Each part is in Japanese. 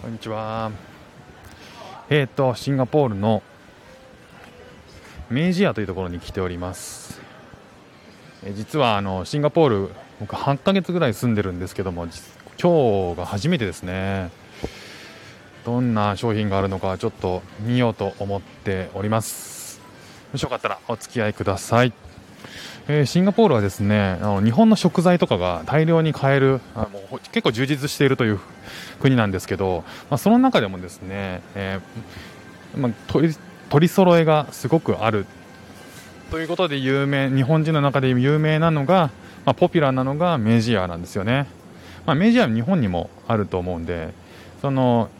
こんにちは。えっ、ー、と、シンガポールの明治屋というところに来ております。え実はあのシンガポール、僕8ヶ月ぐらい住んでるんですけども、今日が初めてですね。どんな商品があるのかちょっと見ようと思っております。もしよかったらお付き合いください。えー、シンガポールはですねあの日本の食材とかが大量に買えるあもう結構充実しているという国なんですけど、まあ、その中でもですね、えー、まあ、取り取り揃えがすごくあるということで有名日本人の中で有名なのが、まあ、ポピュラーなのがメジアなんですよね、まあ、メジアは日本にもあると思うんでその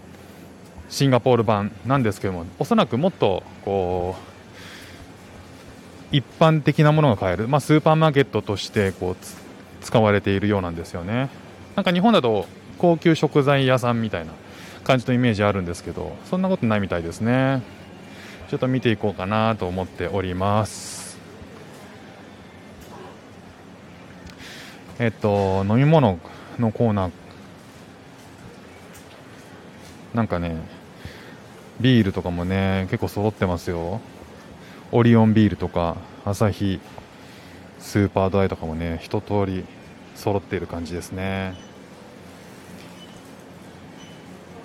シンガポール版なんですけどもおそらくもっとこう一般的なものが買える、まあ、スーパーマーケットとしてこう使われているようなんですよね。なんか日本だと高級食材屋さんみたいな感じのイメージあるんですけどそんなことないみたいですね。ちょっと見ていこうかなと思っております。えっと飲み物のコーナー。なんかねビールとかもね結構揃ってますよ。オリオンビールとかアサヒスーパードライとかもね一通り揃っている感じですね。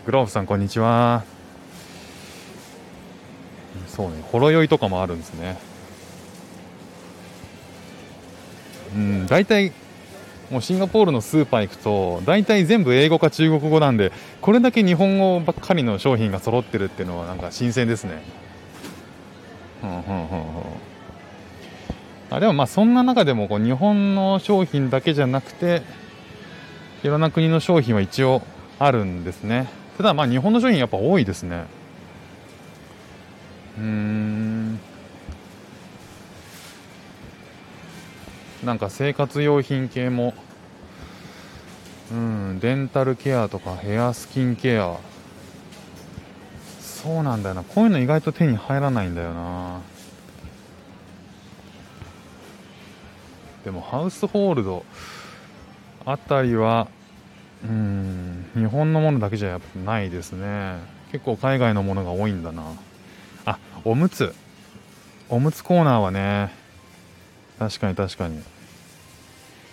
グローブさんこんにちは。そうねほろ酔いとかもあるんですね。うん大体もうシンガポールのスーパー行くと大体全部英語か中国語なんでこれだけ日本語ばっかりの商品が揃ってるっていうのはなんか新鮮ですね。うんうんうんあでもまあそんな中でもこう日本の商品だけじゃなくていろんな国の商品は一応あるんですね。ただまあ日本の商品やっぱ多いですね。うん。なんか生活用品系も。うん。デンタルケアとかヘアスキンケア。そうなんだよな。こういうの意外と手に入らないんだよな。でもハウスホールドあたりはうん日本のものだけじゃやっぱないですね。結構海外のものが多いんだな。あおむつ。おむつコーナーはね。確かに確かに。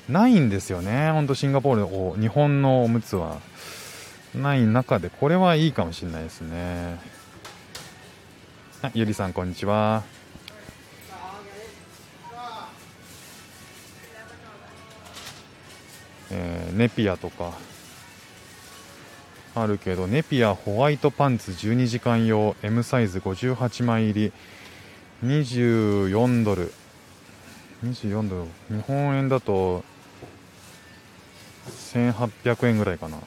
ないんですよね。ほんとシンガポール日本のおむつは。ない中でこれはいいかもしれないですね。あゆりさんこんにちは。えー、ネピアとか。あるけどネピアホワイトパンツ12時間用 M サイズ58枚入り24ドル。24ドル。日本円だと1800円ぐらいかな。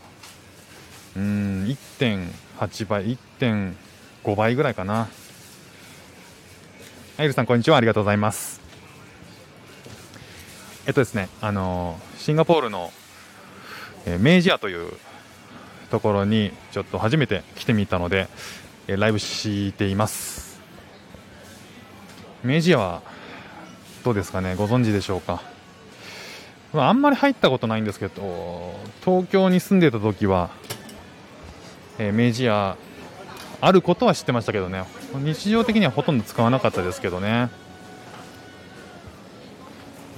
うん1.8倍1.5倍ぐらいかなアイルさん、こんにちは。ありがとうございます。えっとですね、あのシンガポールの、えー、メイジアというところにちょっと初めて来てみたので、えー、ライブしています。メイジアはどうですかね、ご存知でしょうか？まあ、あんまり入ったことないんですけど、東京に住んでた時は、えー、メイジアあることは知ってましたけどね。日常的にはほとんど使わなかったですけどね、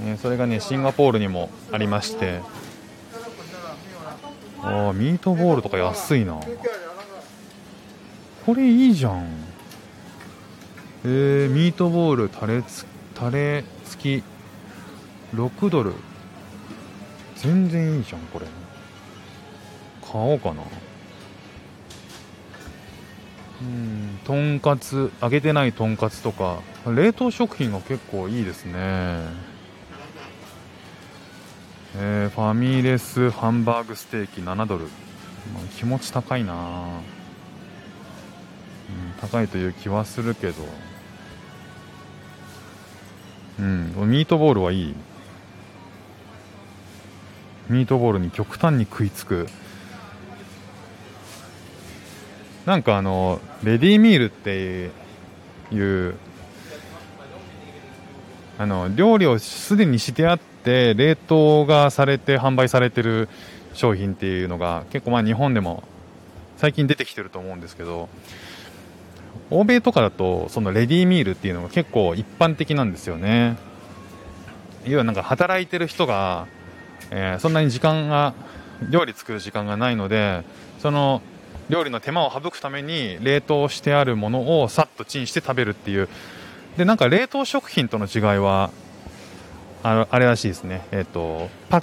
えそれがねシンガポールにもありまして。あミートボールとか安いな。これいいじゃん。えー、ミートボールタレつタレ付き。6ドル。全然いいじゃんこれ。買おうかな。うんとんかつ揚げてないとんかつとか冷凍食品が結構いいですね。えー、ファミレスハンバーグステーキ7ドル、まあ、気持ち高いな、うん、高いという気はするけど。うんミートボールはいい。ミートボールに極端に食いつく。なんかあのレディーミールっていうあの料理をすでにしてあって冷凍がされて販売されてる商品っていうのが結構まあ日本でも最近出てきてると思うんですけど欧米とかだとそのレディーミールっていうのが結構一般的なんですよね。要はなんか働いてる人が、えー、そんなに時間が料理作る時間がないのでその料理の手間を省くために冷凍してあるものをさっとチンして食べるっていう。でなんか冷凍食品との違いはああれらしいですね、えーと、パ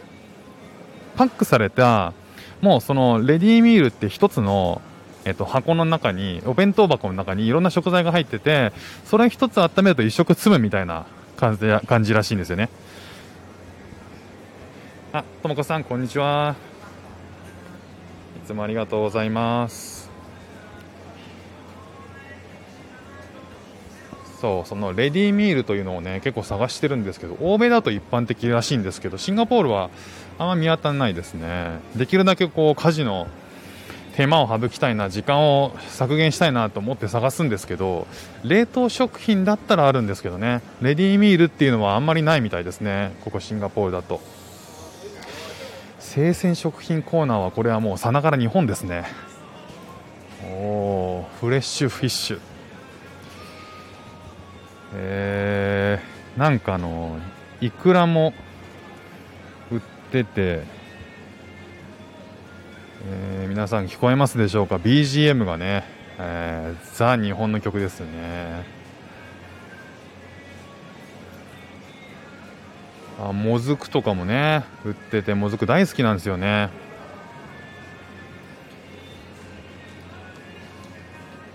パックされたもうそのレディーミールって1つの、えーと、箱の中にお弁当箱の中にいろんな食材が入っててそれ1つ温めると1食積むみたいな感じ感じらしいんですよね。あともこさんこんにちは。つもありがとうございます。そうそのレディーミールというのをね結構探してるんですけど欧米だと一般的らしいんですけどシンガポールはあんま見当たらないですね。できるだけこう家事の手間を省きたいな時間を削減したいなと思って探すんですけど冷凍食品だったらあるんですけどねレディーミールっていうのはあんまりないみたいですね。ここシンガポールだと。生鮮食品コーナーはこれはもうさながら日本ですね。おフレッシュフィッシュ。えー、なんかのいくらも売ってて、えー、皆さん聞こえますでしょうか？BGM がね、えー、ザ日本の曲ですね。あもずくとかもね売っててもずく大好きなんですよね。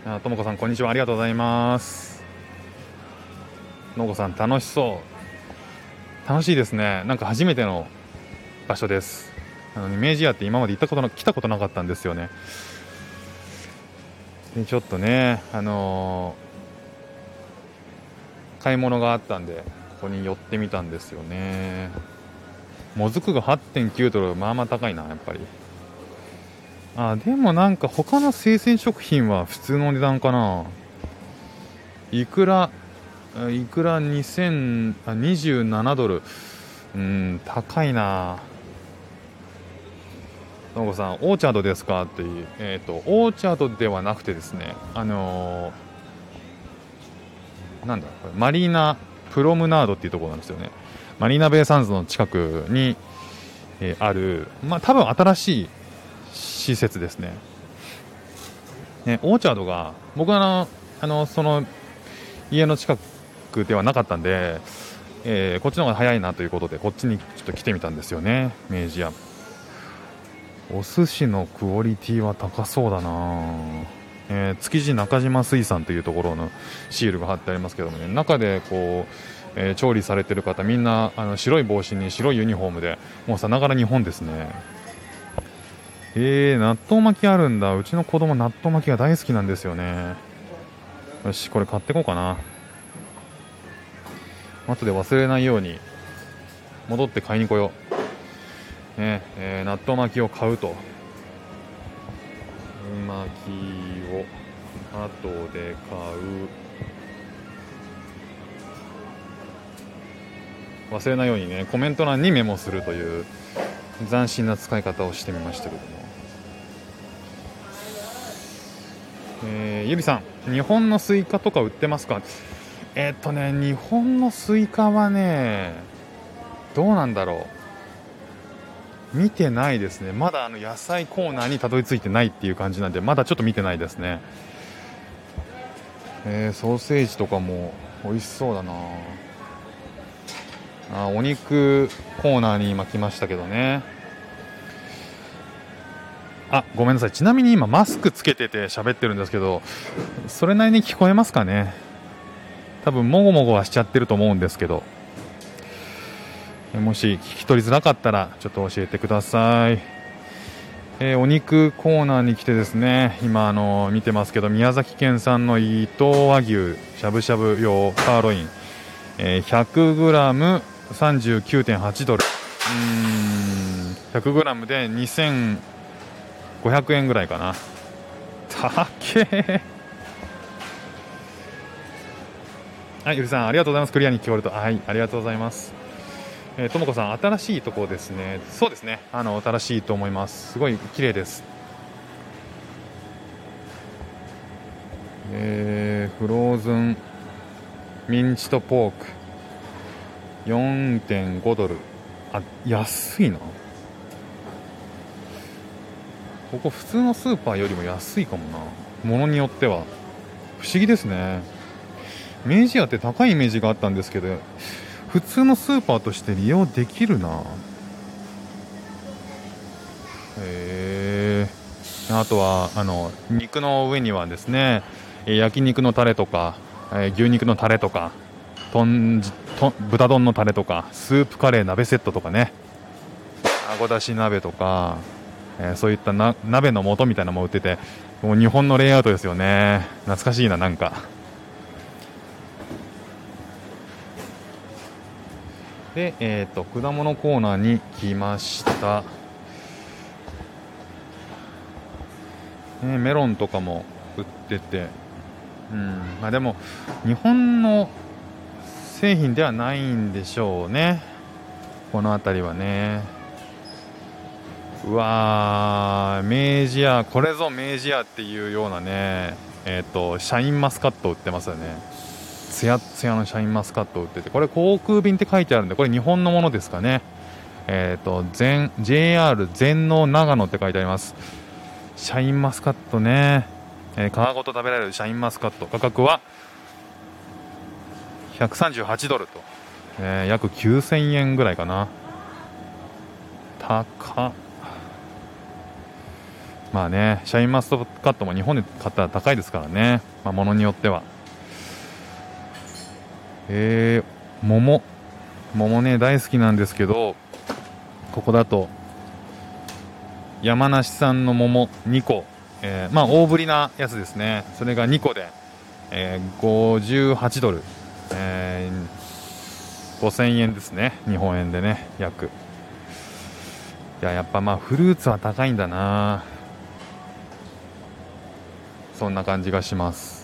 あともこさんこんにちは。ありがとうございます。のこさん楽しそう。楽しいですね。なんか初めての場所です。あの明治屋って今まで行ったことな来たことなかったんですよね。でちょっとねあのー、買い物があったんでここに寄ってみたんですよね。もずくが8.9ドルまあまあ高いなやっぱり。あでもなんか他の生鮮食品は普通の値段かな。いくらいくら2027ドル。うん高いな。のこさんオーチャードですか？っていう。えっ、ー、とオーチャードではなくてですねあのー、なんだこれマリーナプロムナードっていうところなんですよね。マリーナベイサンズの近くに、えー、あるまあ多分新しい施設ですね。ねオーチャードが僕はあのあのその家の近くではなかったんで、えー、こっちの方が早いなということでこっちにちょっと来てみたんですよね。明治屋。お寿司のクオリティは高そうだなえー、築地中島水産というところのシールが貼ってありますけどもね中でこう、えー、調理されてる方みんなあの白い帽子に白いユニフォームでもうさながら日本ですね。えー、納豆巻きあるんだ。うちの子供納豆巻きが大好きなんですよね。よしこれ買ってこうかな。後で忘れないように戻って買いに来よう、ねえー、納豆巻きを買うと。巻きを後で買う。忘れないようにねコメント欄にメモするという斬新な使い方をしてみましたけども、えー、ゆりさん日本のスイカとか売ってますか？えー、っとね、日本のスイカはね、どうなんだろう。見てないですね。まだあの野菜コーナーにたどり着いてないっていう感じなんで、まだちょっと見てないですね。えー、ソーセージとかも美味しそうだな。あお肉コーナーに今来ましたけどね。あごめんなさい。ちなみに今マスクつけてて喋ってるんですけどそれなりに聞こえますかね。多分もごもごはしちゃってると思うんですけど。もし聞き取りづらかったらちょっと教えてください、えー、お肉コーナーに来てですね今あの見てますけど宮崎県産の伊藤和牛しゃぶしゃぶ用サーロイン、えー、100g39.8 ドルうん 100g で2500円ぐらいかなたっけはい、ゆりさん、ありがとうございます。クリアに聞こえると。はい、ありがとうございます。えー、ともこさん、新しいところですね。そうですね。あの、新しいと思います。すごい綺麗です。えー、フローズンミンチとポーク4.5ドルあ安いなここ普通のスーパーよりも安いかもなものによっては不思議ですね明治屋って高いイメージがあったんですけど普通のスーパーとして利用できるな。へえ。あとはあの肉の上にはですね焼肉のタレとか牛肉のタレとかとんと豚丼のタレとかスープカレー鍋セットとかね。あごだし鍋とか、え、そういった鍋の素みたいなのも売っててもう日本のレイアウトですよね。懐かしいななんか。で、えーと、果物コーナーに来ました。ね、メロンとかも売ってて、うんまあ、でも日本の製品ではないんでしょうね。この辺りはね。うわー明治屋これぞ明治屋っていうようなねえっ、ー、とシャインマスカット売ってますよね。つやつやのシャインマスカット売っててこれ航空便って書いてあるんでこれ日本のものですかね。えっ、ー、と全 JR 全農長野って書いてあります。シャインマスカットね、えー、皮ごと食べられるシャインマスカット。価格は138ドルと、えー、約9000円ぐらいかな。高まあねシャインマスカットも日本で買ったら高いですからね、まあ、ものによっては。えー、桃。桃ね大好きなんですけどここだと山梨産の桃2個、えー、まあ大ぶりなやつですね。それが2個で、えー、58ドル、えー、5000円ですね。日本円でね約。いややっぱまあフルーツは高いんだな。そんな感じがします。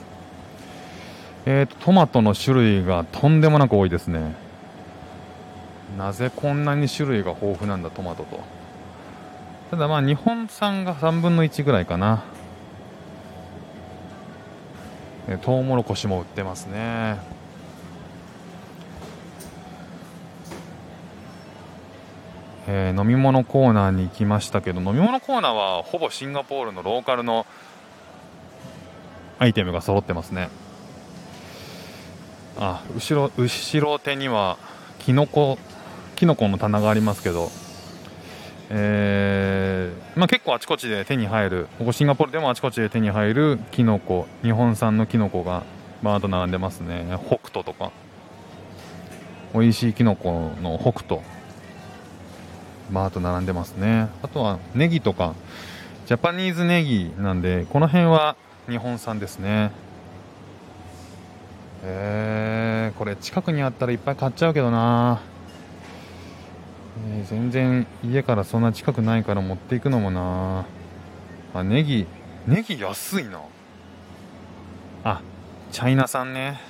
えーとトマトの種類がとんでもなく多いですね。なぜこんなに種類が豊富なんだトマトと。ただまあ日本産が3分の1ぐらいかな。トウモロコシも売ってますね。えー、飲み物コーナーに行きましたけど飲み物コーナーはほぼシンガポールのローカルのアイテムが揃ってますね。あ後ろ後ろ手にはキノコキノコの棚がありますけどえー、まあ、結構あちこちで手に入るここシンガポールでもあちこちで手に入るキノコ日本産のキノコがバーッと並んでますね。北斗とか。美味しいキノコの北斗。バーッと並んでますね。あとはネギとか。ジャパニーズネギなんでこの辺は日本産ですね。えー、これ近くにあったらいっぱい買っちゃうけどな。えー、全然家からそんな近くないから持っていくのもな。あネギネギ安いな。あチャイナ産ね。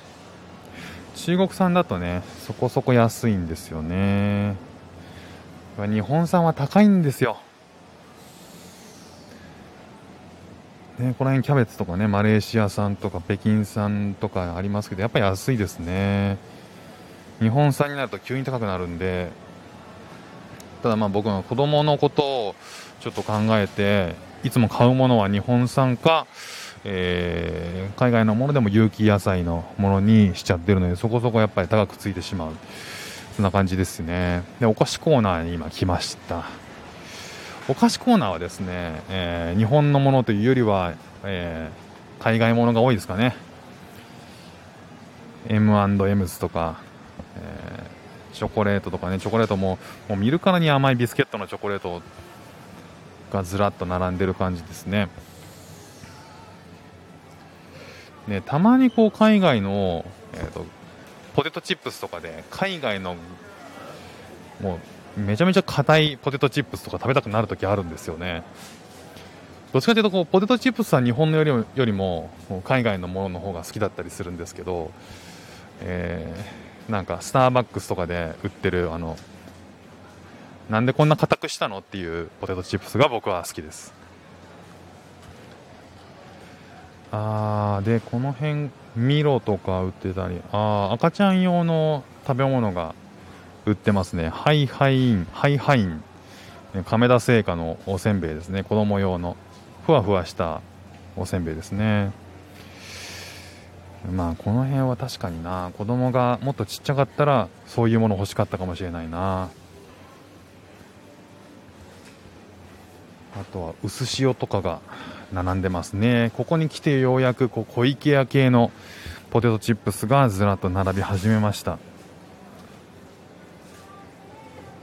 中国産だとねそこそこ安いんですよね。日本産は高いんですよ。ね、この辺キャベツとかねマレーシア産とか北京産とかありますけどやっぱり安いですね。日本産になると急に高くなるんでただまあ僕の子供のことをちょっと考えていつも買うものは日本産か、えー、海外のものでも有機野菜のものにしちゃってるのでそこそこやっぱり高くついてしまう。そんな感じですね。でお菓子コーナーに今来ました。お菓子コーナーはですね、えー、日本のものというよりは、えー、海外ものが多いですかね。M&M's とか、えーチョコレートとかね。チョコレートももう見るからに甘いビスケットのチョコレートがずらっと並んでる感じですね。ねたまにこう海外の、えーと、ポテトチップスとかで海外のもうめちゃめちゃ硬いポテトチップスとか食べたくなるときあるんですよね。どっちかというとこうポテトチップスは日本のよりもよりも海外のものの方が好きだったりするんですけど、えーなんかスターバックスとかで売ってるあのなんでこんな硬くしたのっていうポテトチップスが僕は好きです。あーでこの辺ミロとか売ってたりあー赤ちゃん用の食べ物が売ってますね。ハイハインハイハイン。亀田製菓のおせんべいですね。子供用の。ふわふわしたおせんべいですね。まあこの辺は確かにな。子供がもっとちっちゃかったらそういうもの欲しかったかもしれないな。あとは薄塩とかが並んでますね。ここに来てようやくこう小池屋系のポテトチップスがずらっと並び始めました。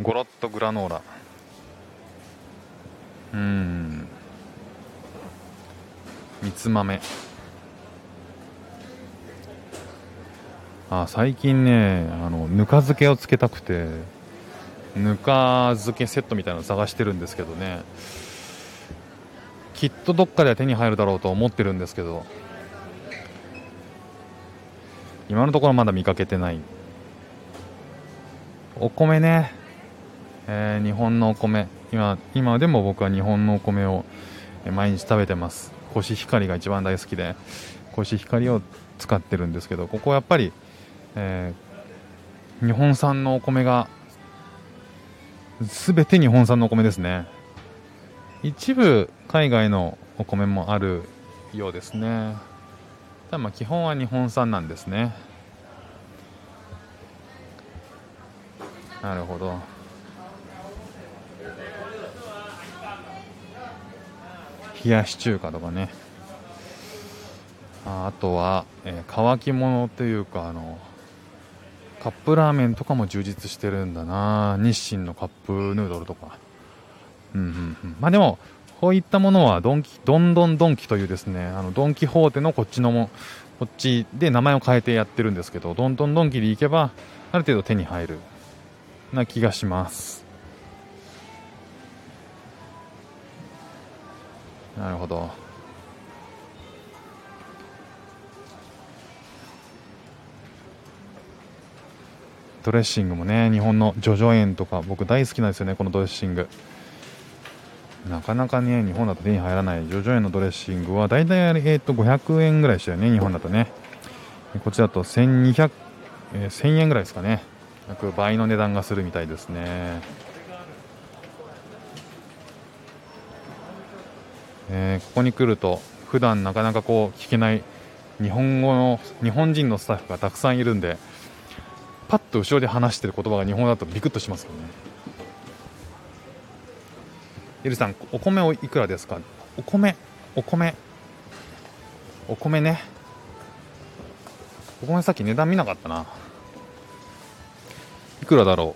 ゴロッとグラノーラ。うん。みつ豆。あ最近ねあのぬか漬けをつけたくてぬか漬けセットみたいなの探してるんですけどね。きっとどっかで手に入るだろうと思ってるんですけど。今のところまだ見かけてない。お米ね、えー、日本のお米。今今でも僕は日本のお米を毎日食べてます。コシヒカリが一番大好きでコシヒカリを使ってるんですけどここはやっぱり、えー、日本産のお米が全て日本産のお米ですね。一部海外のお米もあるようですね。ただまあ基本は日本産なんですね。なるほど。冷やし中華とかね。あとは、えー、乾き物というかあのカップラーメンとかも充実してるんだな。日清のカップヌードルとか。うんうんうん。まあでもこういったものはドンキドンドンドンキというですねあのドン・キホーテのこっちのもこっちで名前を変えてやってるんですけどドンドンドンキで行けばある程度手に入るな気がします。なるほど。ドレッシングもね日本のジョジョ園とか僕大好きなんですよねこのドレッシング。なかなかね日本だと手に入らないジョジョ園のドレッシングは大体、えー、と500円ぐらいでしたよね日本だとね。こっちだと1200、えー、1000円ぐらいですかね。約倍の値段がするみたいですね。えー、ここに来ると普段なかなかこう聞けない日本語の日本人のスタッフがたくさんいるんでパッと後ろで話してる言葉が日本だとビクッとしますよね。ゆりさんお米おいくらですか？お米お米お米ね。お米さっき値段見なかったな。いくらだろ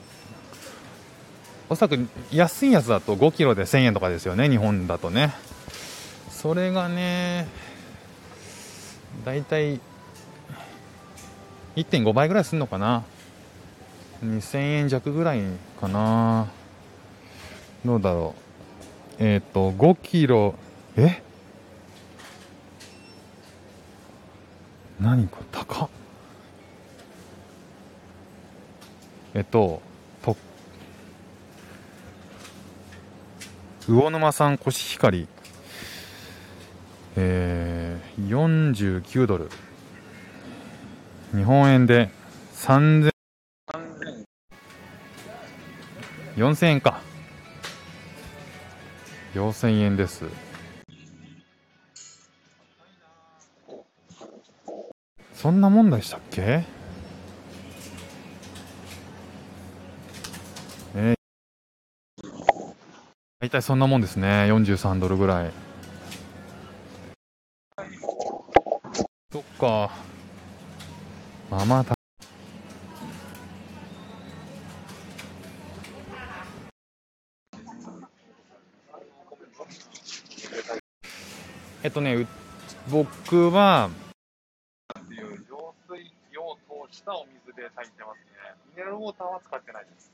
う？おそらく安いやつだと5キロで1000円とかですよね日本だとね。それがねだいたい1.5倍ぐらいするのかな。2000円弱ぐらいかな。どうだろう。えっ、ー、と5キロえ？何これ高っ。えっとと魚沼産コシヒカリ。えー、49ドル。日本円で3000 4000円か。4000円です。そんなもんでしたっけ？えー、大体そんなもんですね。43ドルぐらいそっかまあまあえっとね、僕は、っていう浄水器を通したお水で炊いてますね。ミネラルウォーターは使ってないです。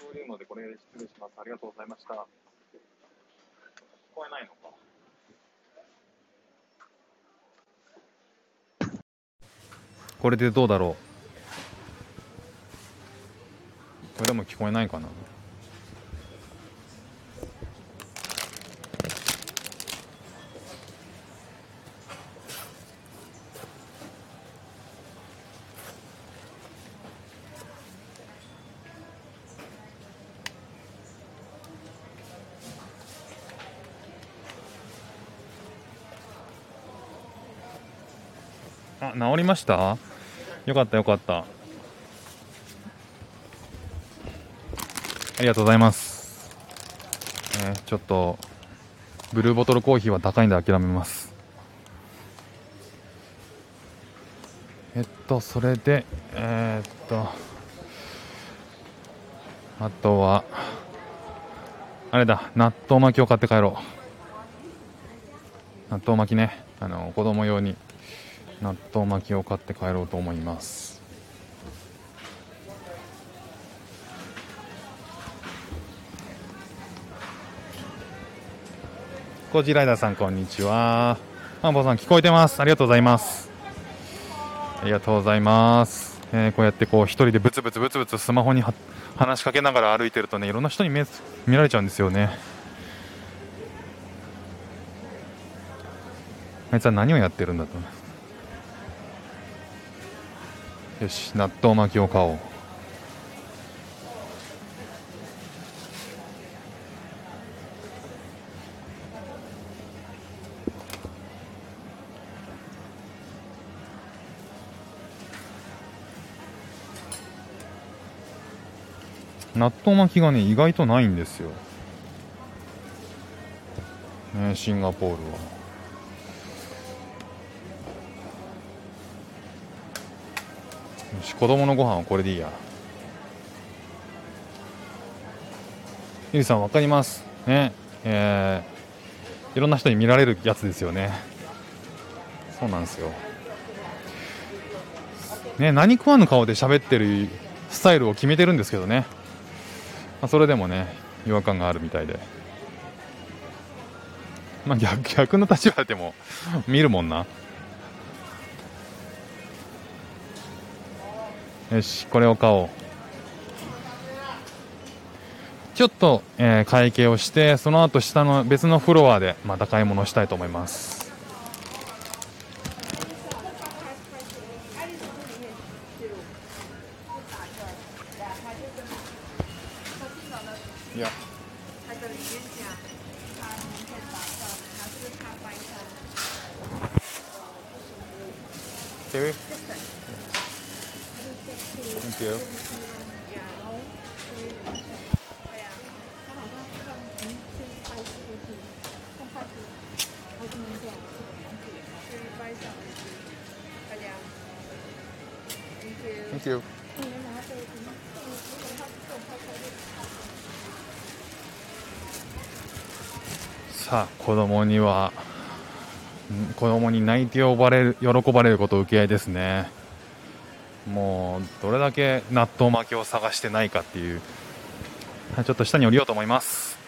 さん、地下鉄降りるのでこれ失礼します。ありがとうございました。聞こえないのか。これでどうだろうこれでも聞こえないかなあ治りました？よかったよかった。ありがとうございます、えーちょっとブルーボトルコーヒーは高いんで諦めます。えっとそれでえーっとあとはあれだ納豆巻きを買って帰ろう。納豆巻きね。あの子供用に。納豆巻きを買って帰ろうと思います。コージライダーさんこんにちは。マンボさん聞こえてます。ありがとうございます。ありがとうございます、えーこうやってこう一人でブツブツブツブツスマホに話しかけながら歩いてるとねいろんな人に目見られちゃうんですよね。あいつは何をやってるんだと。よし納豆巻きを買おう。納豆巻きがね意外とないんですよ、ね、シンガポールは。し子供のご飯はこれでいいや。ゆりさんわかります。ね。えー、いろんな人に見られるやつですよね。そうなんですよ。ね何食わぬ顔で喋ってるスタイルを決めてるんですけどね、まあ、それでもね違和感があるみたいで。まあ逆逆の立場でも見るもんな。よしこれを買おう。ちょっと、えー、会計をしてその後下の別のフロアでまた買い物したいと思います。には子供に泣いて呼ばれる喜ばれること受け合いですね。もうどれだけ納豆巻きを探してないかっていうちょっと下に降りようと思います。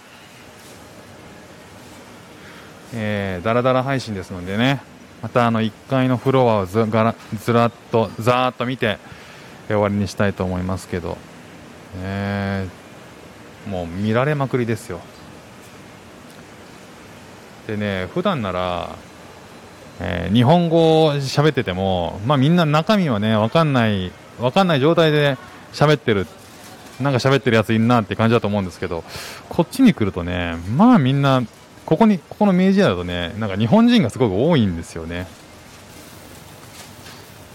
えー、だらだら配信ですのでね。またあの1階のフロアをずがらずらっとざーっと見て終わりにしたいと思いますけど、えー、もう見られまくりですよ。でね普段ならえー、日本語を喋ってても、まあ、みんな中身はね分かんない分かんない状態で喋ってるなんか喋ってるやついんなって感じだと思うんですけどこっちに来るとねまあみんなここにここの明治屋だとねなんか日本人がすごく多いんですよね。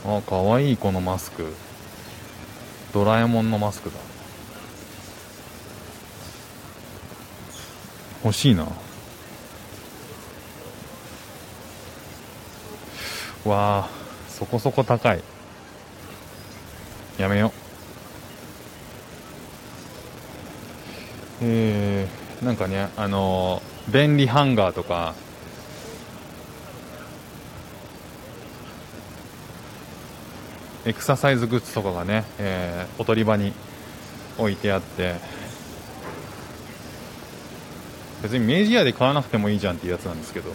あかわいいこのマスク。ドラえもんのマスクだ。欲しいな。わあそこそこ高い。やめよえー、なんかねあのー、便利ハンガーとか。エクササイズグッズとかがね、えー、おとり場に置いてあって。別に明治屋で買わなくてもいいじゃんっていうやつなんですけど。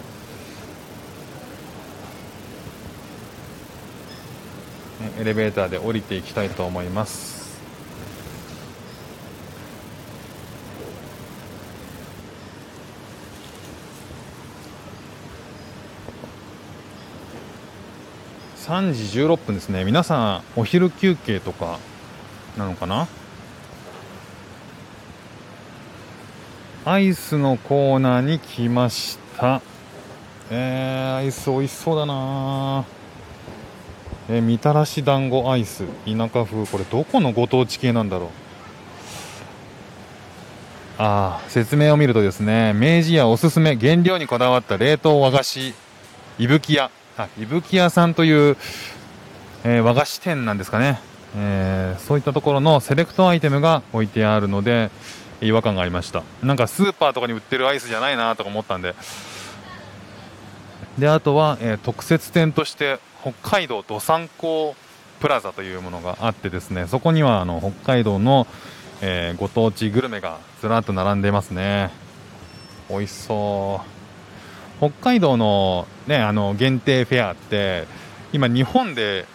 エレベーターで降りていきたいと思います。3時16分ですね。皆さんお昼休憩とかなのかな？アイスのコーナーに来ました。えー、アイス美味しそうだなえみたらし団子アイス。田舎風。これどこのご当地系なんだろう。あ説明を見るとですね明治屋おすすめ。原料にこだわった冷凍和菓子。伊吹屋。あ伊吹屋さんという、えー、和菓子店なんですかね、えー、そういったところのセレクトアイテムが置いてあるので違和感がありました。なんかスーパーとかに売ってるアイスじゃないなとか思ったんで。であとは、えー、特設店として北海道どさんこプラザというものがあってですねそこにはあの北海道の、えー、ご当地グルメがずらっと並んでいますね。美味しそう。北海道の,、ね、あの限定フェアって今日本で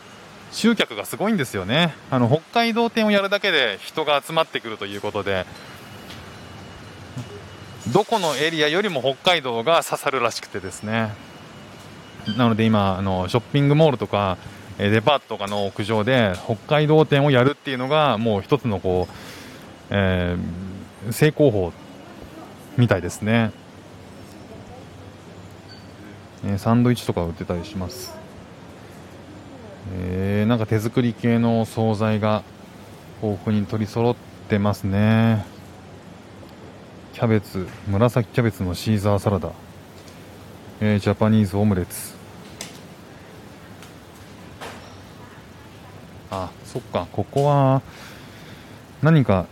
集客がすごいんですよね。あの北海道店をやるだけで人が集まってくるということでどこのエリアよりも北海道が刺さるらしくてですね。なので今あのショッピングモールとかデパートとかの屋上で北海道店をやるっていうのがもう一つのこう、えー、成功法みたいですね、えー、サンドイッチとか売ってたりします、えー、なんか手作り系の惣菜が豊富に取り揃ってますね。キャベツ紫キャベツのシーザーサラダ、えー、ジャパニーズオムレツあそっかここは何か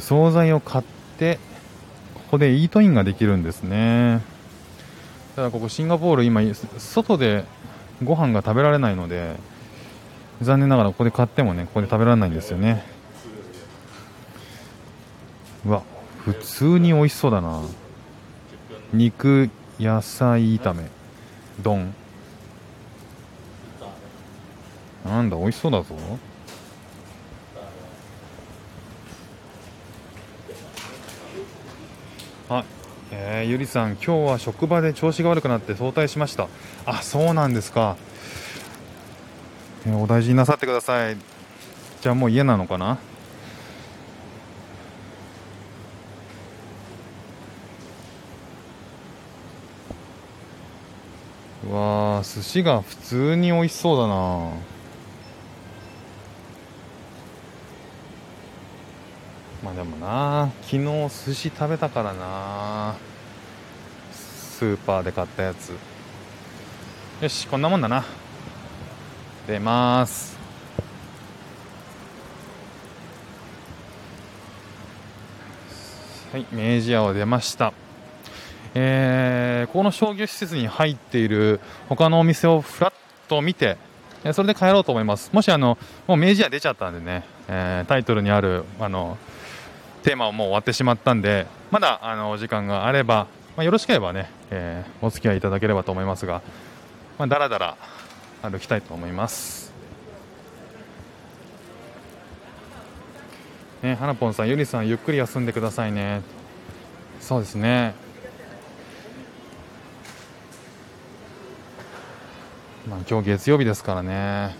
惣菜を買ってここでイートインができるんですね。ただここシンガポール今外でご飯が食べられないので残念ながらここで買ってもねここで食べられないんですよね。うわ普通に美味しそうだな。肉野菜炒め丼。なんだ美味しそうだぞ。はい。えー、ゆりさん今日は職場で調子が悪くなって早退しました。あそうなんですか、えー、お大事になさってください。じゃあもう家なのかな。うわあ寿司が普通に美味しそうだな。な。昨日寿司食べたからな。スーパーで買ったやつ。よしこんなもんだな。出ます。はい明治屋を出ました。えー、この商業施設に入っている他のお店をふらっと見てそれで帰ろうと思います。もしあのもう明治屋出ちゃったんでね、えー、タイトルにあるあのテーマはもう終わってしまったんでまだあのお時間があれば、まあ、よろしければね、えー、お付き合いいただければと思いますが、まあ、だらだら歩きたいと思います。ね、はなぽんさん、ゆりさん、ゆっくり休んでくださいね。そうですね。まあ、今日月曜日ですからね。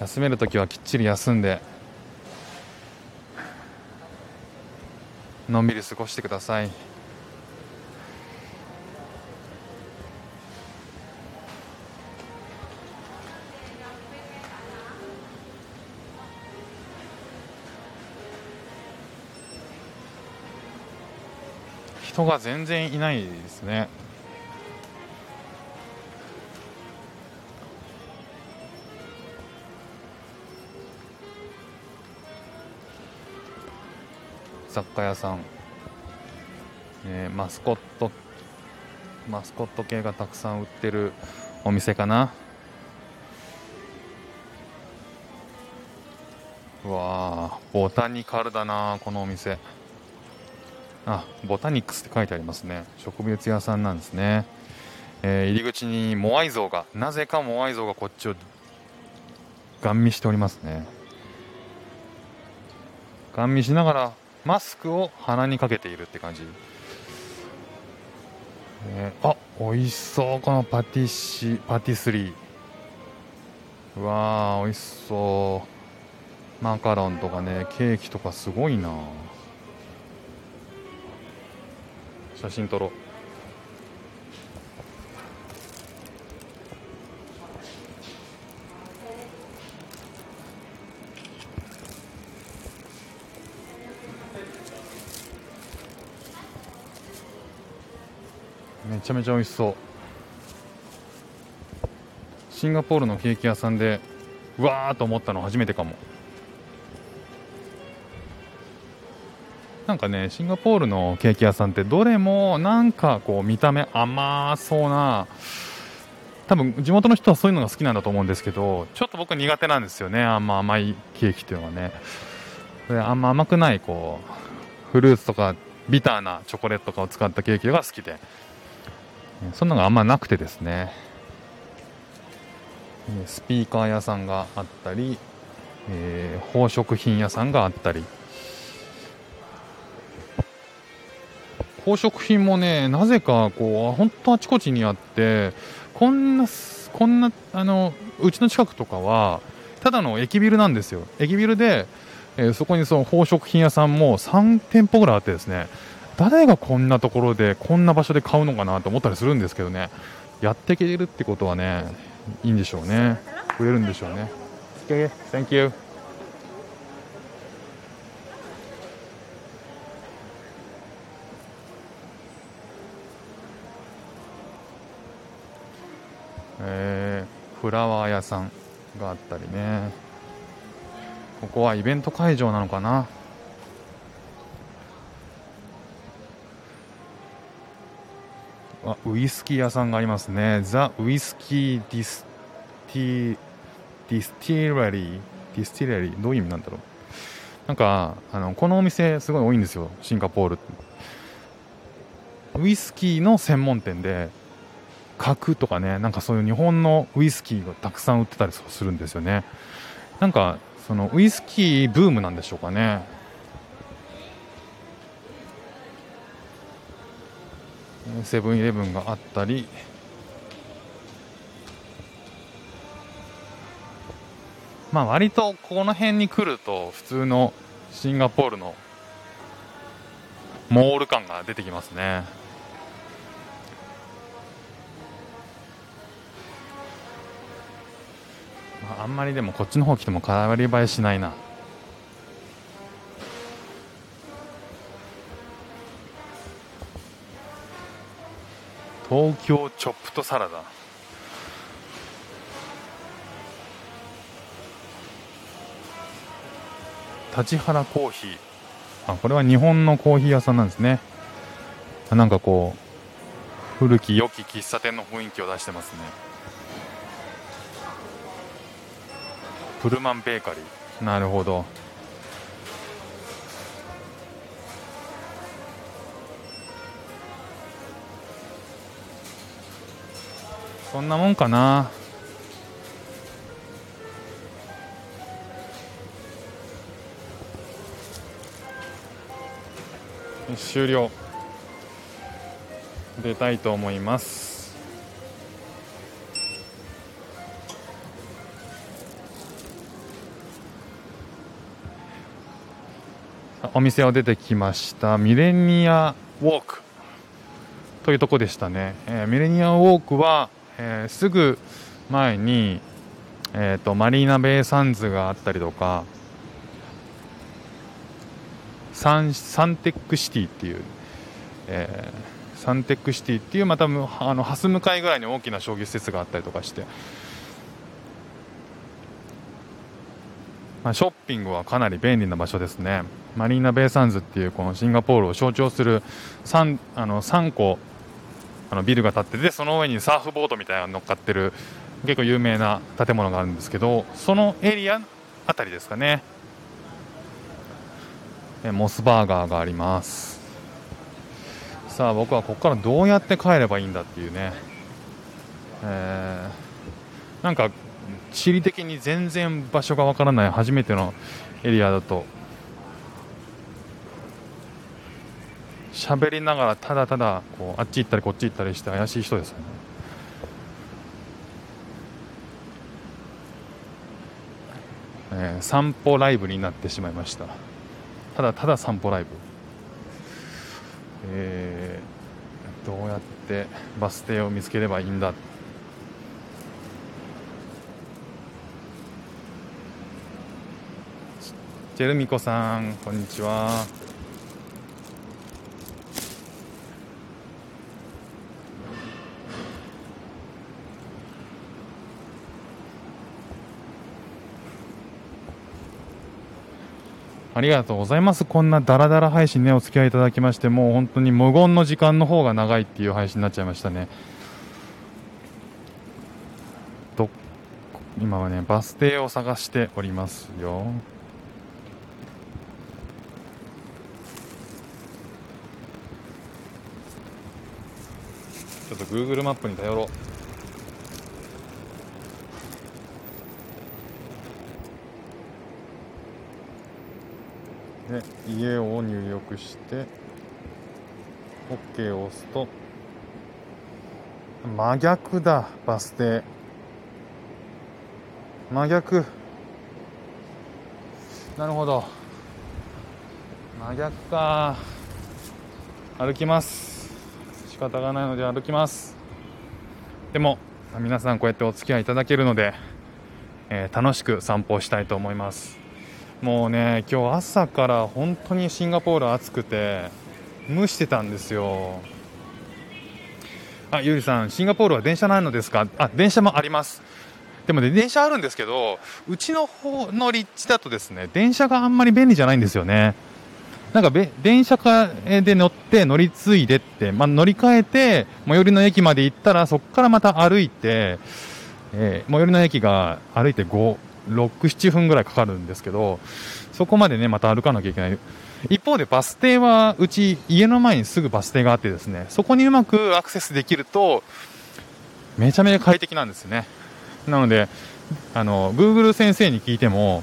休めるときはきっちり休んで。のんびり過ごしてください。人が全然いないですね。雑貨屋さん、えー、マスコットマスコット系がたくさん売ってるお店かな。うわボタニカルだなこのお店。あボタニックスって書いてありますね。植物屋さんなんですね、えー、入り口にモアイ像がなぜかモアイ像がこっちをガン見しておりますね。ガン見しながらマスクを鼻にかけているって感じ、えー、あ美味しそう。このパティシパティスリー。うわー美味しそう。マカロンとかねケーキとかすごいな。写真撮ろう。ちゃめちゃ美味しそう。シンガポールのケーキ屋さんでうわーと思ったの初めてかも。なんかねシンガポールのケーキ屋さんってどれもなんかこう見た目甘そうな多分地元の人はそういうのが好きなんだと思うんですけどちょっと僕苦手なんですよね。あんま甘いケーキっていうのはね。あんま甘くないこうフルーツとかビターなチョコレートとかを使ったケーキが好きで。そんなのがあんまなくてですね。スピーカー屋さんがあったり、えー、宝飾品屋さんがあったり。宝飾品もねなぜかこう本当あちこちにあってこんなこんなあのうちの近くとかはただの駅ビルなんですよ。駅ビルで、えー、そこにその宝飾品屋さんも3店舗ぐらいあってですね。誰がこんなところでこんな場所で買うのかなと思ったりするんですけどね。やっていけるってことはねいいんでしょうね。売れるんでしょうね。OK thank you えー、フラワー屋さんがあったりね。ここはイベント会場なのかな。あウイスキー屋さんがありますね。 The Whisky Disti Distillery Distillery どういう意味なんだろう。なんかあのこのお店すごい多いんですよ。シンガポールウイスキーの専門店で角とかねなんかそういう日本のウイスキーがたくさん売ってたりするんですよね。なんかそのウイスキーブームなんでしょうかね。セブンイレブンがあったりまあ割とこの辺に来ると普通のシンガポールのモール感が出てきますね、あんまりでもこっちの方来ても変わり映えしないな。東京チョップとサラダ。立原コーヒー。あこれは日本のコーヒー屋さんなんですね。なんかこう古き良き喫茶店の雰囲気を出してますね。プルマンベーカリー。なるほどそんなもんかな。終了。出たいと思います。お店を出てきました。ミレニアウォークというとこでしたね、えー、ミレニアウォークは、えー、すぐ前に、えーとマリーナベイサンズがあったりとかサンサンテックシティっていう、えー、サンテックシティっていうまたあの蓮向かいぐらいに大きな商業施設があったりとかして、まあ、ショッピングはかなり便利な場所ですね。マリーナ・ベイ・サンズっていうこのシンガポールを象徴する 3, あの3個あのビルが建っててその上にサーフボードみたいなの乗っかってる結構有名な建物があるんですけどそのエリアあたりですかね。モスバーガーがあります。さあ僕はここからどうやって帰ればいいんだっていうね、えー、なんか地理的に全然場所がわからない初めてのエリアだと喋りながらただただこうあっち行ったりこっち行ったりして怪しい人ですよね。えー、散歩ライブになってしまいました。ただただ散歩ライブ、えー、どうやってバス停を見つければいいんだ。ジェルミコさんこんにちは。ありがとうございます。こんなダラダラ配信ね、お付き合いいただきまして、もう本当に無言の時間の方が長いっていう配信になっちゃいましたね。ど今はね、バス停を探しておりますよ。ちょっと Google マップに頼ろう。で家を入力して OK を押すと真逆だバス停。真逆。なるほど。真逆か。歩きます。仕方がないので歩きます。でも皆さんこうやってお付き合いいただけるので、えー、楽しく散歩したいと思います。もうね今日朝から本当にシンガポール暑くて蒸してたんですよ。あゆりさんシンガポールは電車ないのですか？あ電車もあります。でもね電車あるんですけどうちの方の立地だとですね電車があんまり便利じゃないんですよね。なんかべ電車かで乗って乗り継いでって、まあ、乗り換えて最寄りの駅まで行ったらそこからまた歩いて、えー、最寄りの駅が歩いて5 6、7分ぐらいかかるんですけど、そこまでね、また歩かなきゃいけない。一方でバス停は、うち家の前にすぐバス停があってですね、そこにうまくアクセスできると、めちゃめちゃ快適なんですね。なので、あの、Google 先生に聞いても、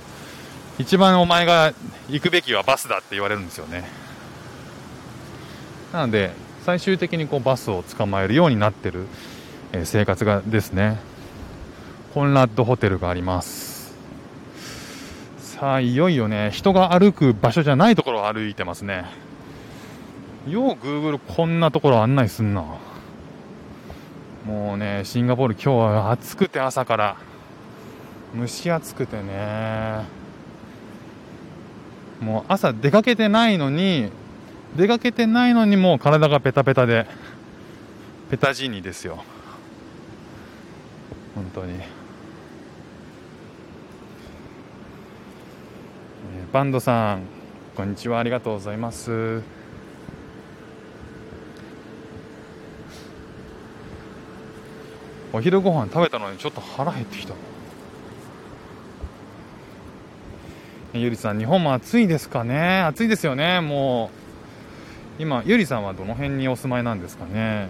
一番お前が行くべきはバスだって言われるんですよね。なので、最終的にこうバスを捕まえるようになってる、え生活がですねコンラッドホテルがありますさあいよいよね。人が歩く場所じゃないところを歩いてますね。よう Google こんなところ案内すんな。もうねシンガポール今日は暑くて朝から。蒸し暑くてね。もう朝出かけてないのに出かけてないのにもう体がペタペタでペタジーニですよ。本当に、バンドさんこんにちは。ありがとうございます。お昼ご飯食べたのにちょっと腹減ってきた。ゆりさん日本も暑いですかね。暑いですよね。もう今ゆりさんはどの辺にお住まいなんですかね。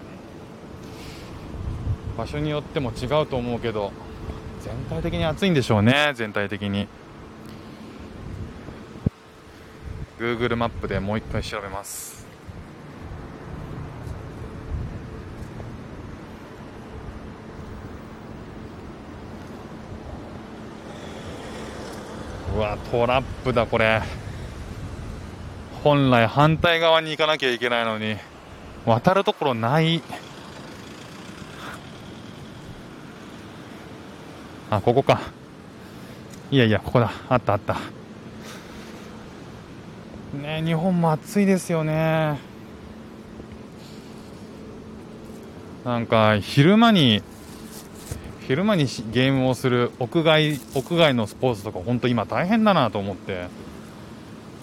場所によっても違うと思うけど全体的に暑いんでしょうね。全体的に。Google マップでもう一回調べます。うわトラップだこれ。本来反対側に行かなきゃいけないのに渡るところない。あここか。いやいやここだ。あったあった。ね日本も暑いですよね。なんか昼間に昼間にゲームをする屋外屋外のスポーツとか本当今大変だなと思って。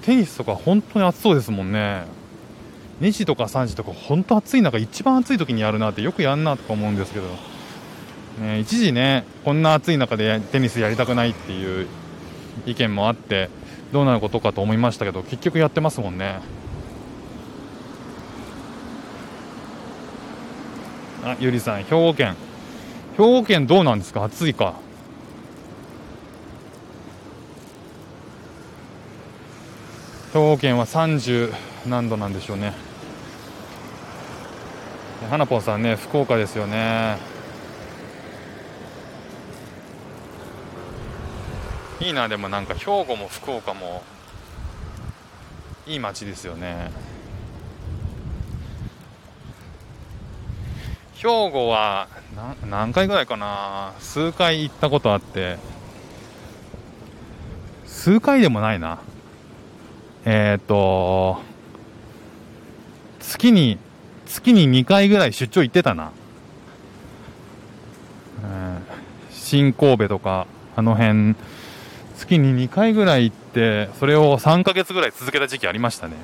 テニスとか本当に暑そうですもんね。2時とか3時とか本当暑い中一番暑い時にやるなってよくやんなとか思うんですけど、ね、一時ねこんな暑い中でテニスやりたくないっていう意見もあって。どうなることかと思いましたけど結局やってますもんね。あゆりさん兵庫県。兵庫県どうなんですか？暑いか。兵庫県は30何度なんでしょうね。花ぽんさんね福岡ですよね。いいなでもなんか兵庫も福岡もいい街ですよね。兵庫は何回ぐらいかな数回行ったことあって数回でもないな。えっ、ー、と月に月に2回ぐらい出張行ってたな、えー、新神戸とかあの辺月に2回ぐらい行ってそれを3ヶ月ぐらい続けた時期ありましたね。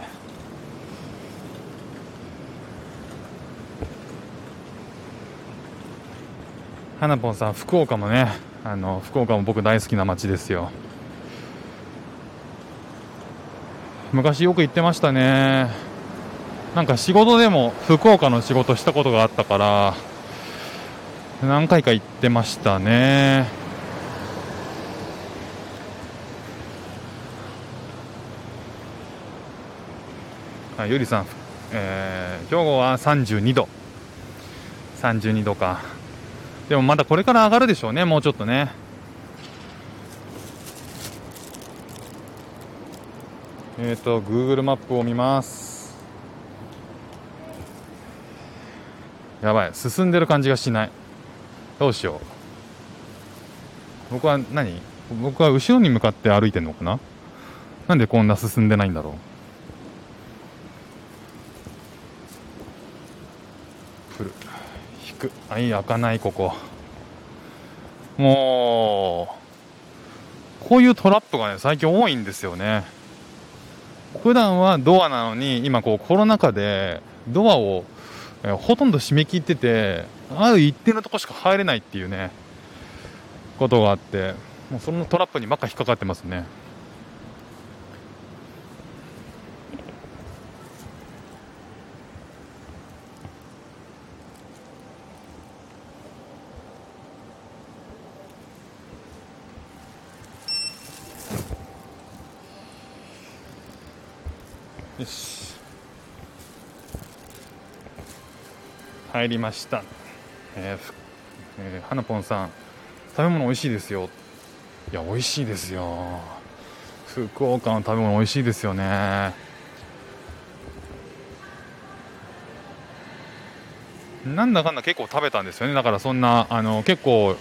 はなぽんさん福岡もねあの福岡も僕大好きな街ですよ。昔よく行ってましたね。なんか仕事でも福岡の仕事したことがあったから何回か行ってましたね。ゆりさん、えー、兵庫は32度32度かでもまだこれから上がるでしょうね、もうちょっとね。えっ、ー、と、Google マップを見ます。やばい、進んでる感じがしない。どうしよう。僕は何？僕は後ろに向かって歩いてんのかな？なんでこんな進んでないんだろう？く。あい開かないここ。もうこういうトラップがね最近多いんですよね。普段はドアなのに今こうコロナ禍でドアを、えほとんど閉め切っててある一定のとこしか入れないっていうねことがあってもうそのトラップにばっか引っかかってますね。入りました。えーえー、はなぽんさん食べ物美味しいですよ。いや美味しいですよ。福岡の食べ物美味しいですよね。なんだかんだ結構食べたんですよね。だからそんなあの結構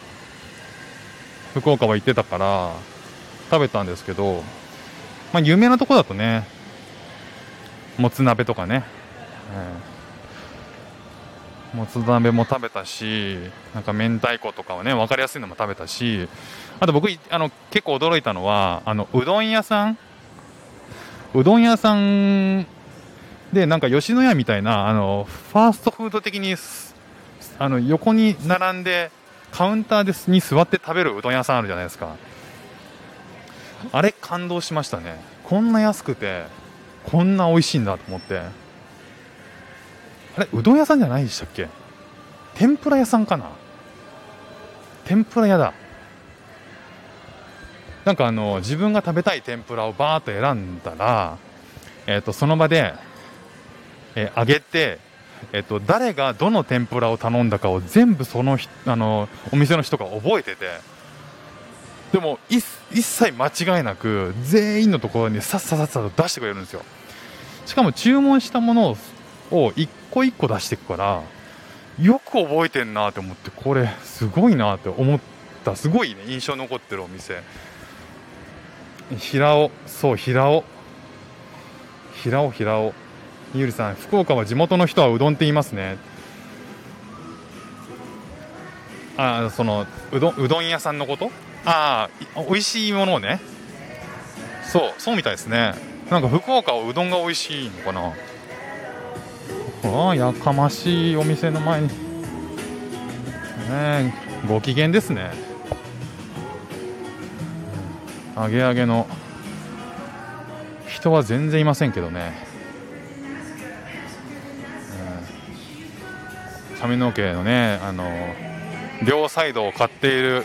福岡は行ってたから食べたんですけどまあ有名なとこだとねもつ鍋とかね、えー、もつ鍋も食べたしなんか明太子とかはね分かりやすいのも食べたしあと僕あの結構驚いたのはあのうどん屋さん？うどん屋さんでなんか吉野家みたいなあのファーストフード的にあの横に並んでカウンターですに座って食べるうどん屋さんあるじゃないですか。あれ感動しましたね。こんな安くてこんな美味しいんだと思って。あれうどん屋さんじゃないでしたっけ？天ぷら屋さんかな？天ぷら屋だ。なんかあの自分が食べたい天ぷらをバーっと選んだら、えー、とその場で、えー、揚げて、えー、と誰がどの天ぷらを頼んだかを全部そのあのお店の人が覚えててでも一切間違いなく全員のところにさっささっさと出してくれるんですよ。しかも注文したものをを一個一個出していくからよく覚えてんなって思ってこれすごいなって思った。すごいね印象残ってるお店。平尾そう平尾。平尾平尾。ゆりさん福岡は地元の人はうどんって言いますね。ああそのうどうどん屋さんのこと？ああ美味しいものをね。そうそうみたいですね。なんか福岡はうどんが美味しいのかな。あやかましいお店の前に。ねご機嫌ですね。揚げ揚げの。人は全然いませんけどね、髪の毛のねあの両サイドを買っている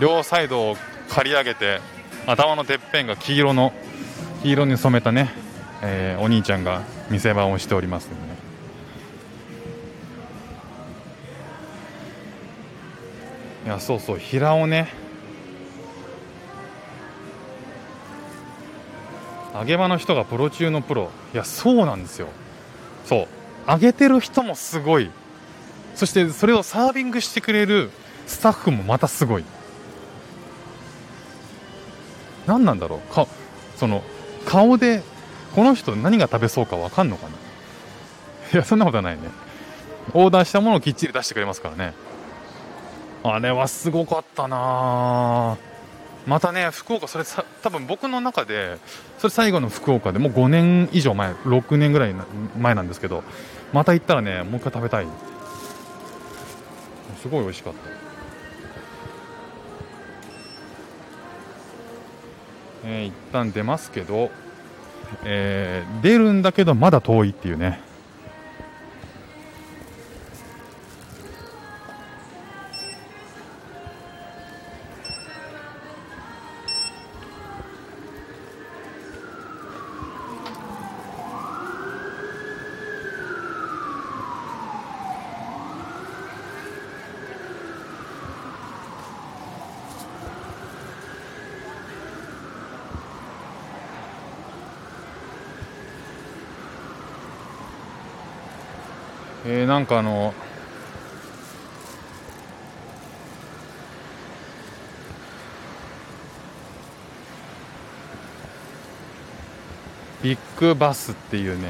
両サイドを刈り上げて頭のてっぺんが黄色の黄色に染めたね、えー、お兄ちゃんが店番をしておりますね。いやそうそう平尾ね。揚げ場の人がプロ中のプロ。いやそうなんですよ。そう。揚げてる人もすごい。そしてそれをサービングしてくれるスタッフもまたすごい。何なんだろう。かその顔でこの人何が食べそうか分かんのかな。いやそんなことはないね。オーダーしたものをきっちり出してくれますからね。あれはすごかったな。またね福岡それさ多分僕の中でそれ最後の福岡でもう5年以上前6年ぐらい前なんですけどまた行ったらねもう一回食べたい。すごい美味しかった。えー、一旦出ますけど、えー、出るんだけどまだ遠いっていうね。なんかあのビッグバスっていうね、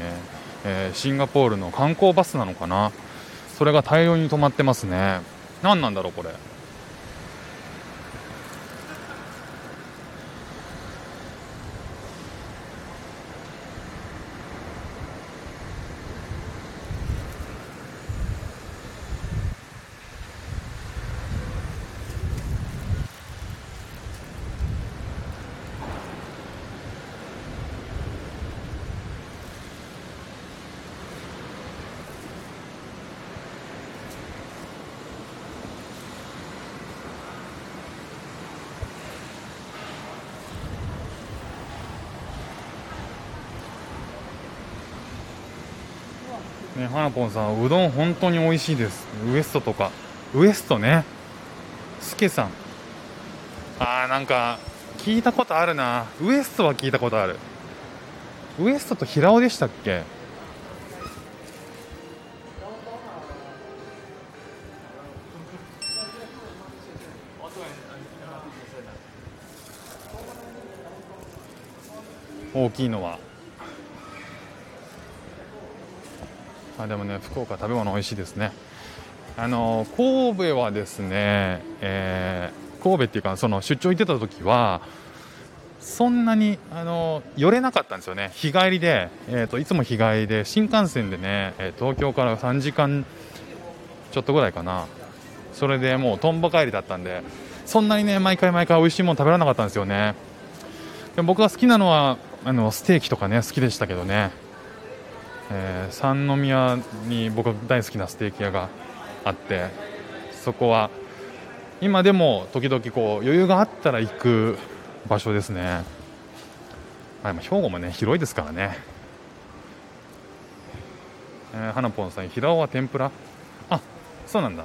えー、シンガポールの観光バスなのかな？それが大量に止まってますね。何なんだろうこれ。花ぽんさんうどん本当に美味しいです。ウエストとか。ウエストね。すけさん。あーなんか聞いたことあるな。ウエストは聞いたことある。ウエストと平尾でしたっけ？大きいのは。あでもね福岡食べ物美味しいですね。あの神戸はですね、えー、神戸っていうかその出張行ってた時はそんなにあの寄れなかったんですよね。日帰りで、えーと、いつも日帰りで新幹線でね東京から3時間ちょっとぐらいかな。それでもうとんぼ帰りだったんでそんなにね毎回毎回美味しいもの食べられなかったんですよね。で僕が好きなのはあのステーキとかね好きでしたけどね、えー、三宮に僕大好きなステーキ屋があってそこは今でも時々こう余裕があったら行く場所ですね、まあ、兵庫もね広いですからね、えー、花ぽんさん平尾は天ぷら？あそうなんだ。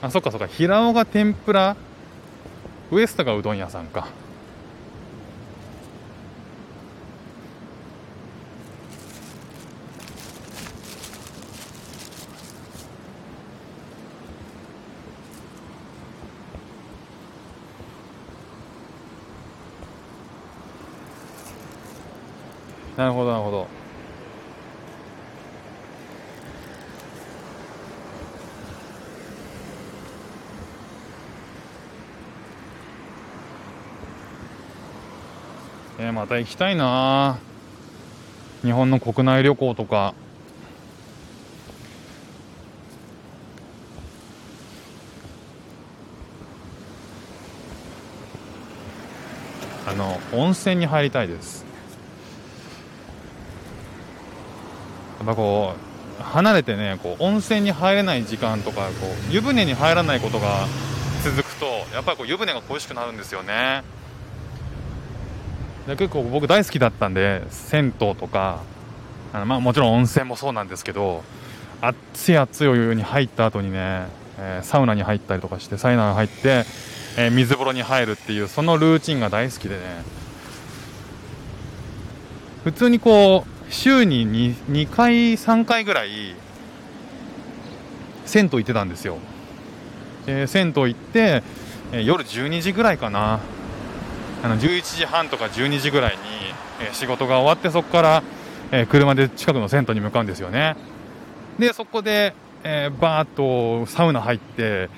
あそっかそっか。平尾が天ぷら。ウエストがうどん屋さんか。なるほどなるほど。また行きたいな。日本の国内旅行とか。あの温泉に入りたいです。やっぱこう離れてねこう温泉に入れない時間とかこう湯船に入らないことが続くとやっぱり湯船が恋しくなるんですよね。で結構僕大好きだったんで銭湯とかあの、まあ、もちろん温泉もそうなんですけど熱い熱いお湯に入った後にね、えー、サウナに入ったりとかしてサウナに入って、えー、水風呂に入るっていうそのルーチンが大好きでね。普通にこう週に 2, 2回3回ぐらい銭湯行ってたんですよ、えー、銭湯行って、え夜12時ぐらいかな。あの11時半とか12時ぐらいに、え仕事が終わってそこから、え車で近くの銭湯に向かうんですよね。でそこで、えー、バーッとサウナ入って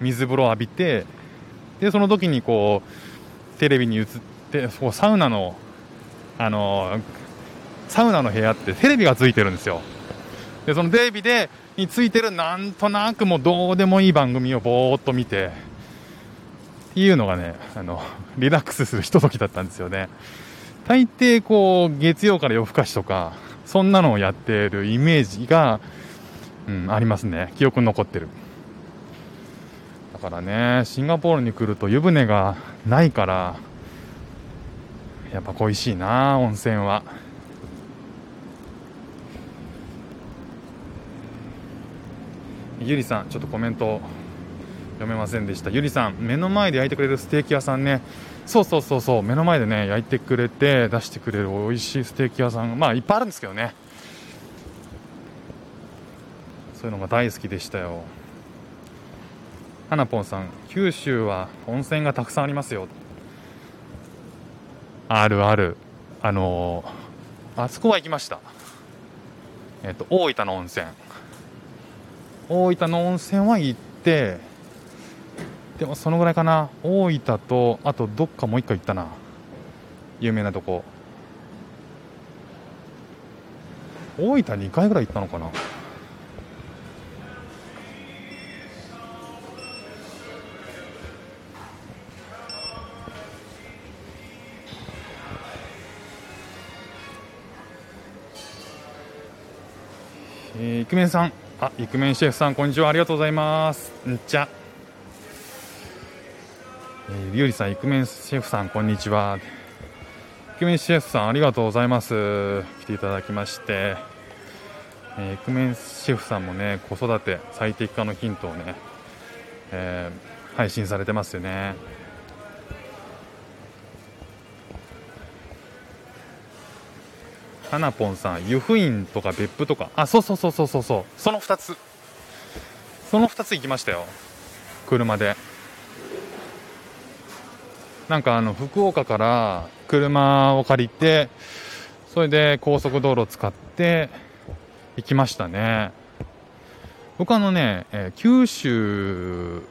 水風呂浴びてでその時にこうテレビに映ってそうサウナのあのサウナの部屋ってテレビがついてるんですよ。でそのテレビでについてるなんとなくもうどうでもいい番組をぼーっと見ていうのがね、あの、リラックスするひとときだったんですよね。大抵こう、月曜から夜更かしとか、そんなのをやってるイメージが、うん、ありますね。記憶に残ってる。だからね、シンガポールに来ると湯船がないから、やっぱ恋しいな、温泉は。ゆりさん、ちょっとコメント読めませんでした。ゆりさん目の前で焼いてくれるステーキ屋さんね。そうそうそうそう目の前でね焼いてくれて出してくれる美味しいステーキ屋さんまあいっぱいあるんですけどね。そういうのが大好きでしたよ。はなぽんさん九州は温泉がたくさんありますよ。あるある。あのー、あそこは行きました。えっ、と大分の温泉。大分の温泉は行ってでもそのぐらいかな大分とあとどっかもう一回行ったな有名なとこ大分2回ぐらい行ったのかなえー、イクメンさんあ、イクメンシェフさん、こんにちは。ありがとうございます。んちゃ。えー、りゅうりさん、イクメンシェフさん、こんにちは。イクメンシェフさん、ありがとうございます。来ていただきまして。えー、イクメンシェフさんもね、子育て最適化のヒントをね、えー、配信されてますよね。はなぽんさん、湯布院とか別府とか、あ、そうそうそうそうそうそう、その2つ、その2つ行きましたよ、車で。なんかあの福岡から車を借りて、それで高速道路を使って行きましたね。僕あのね、え、九州、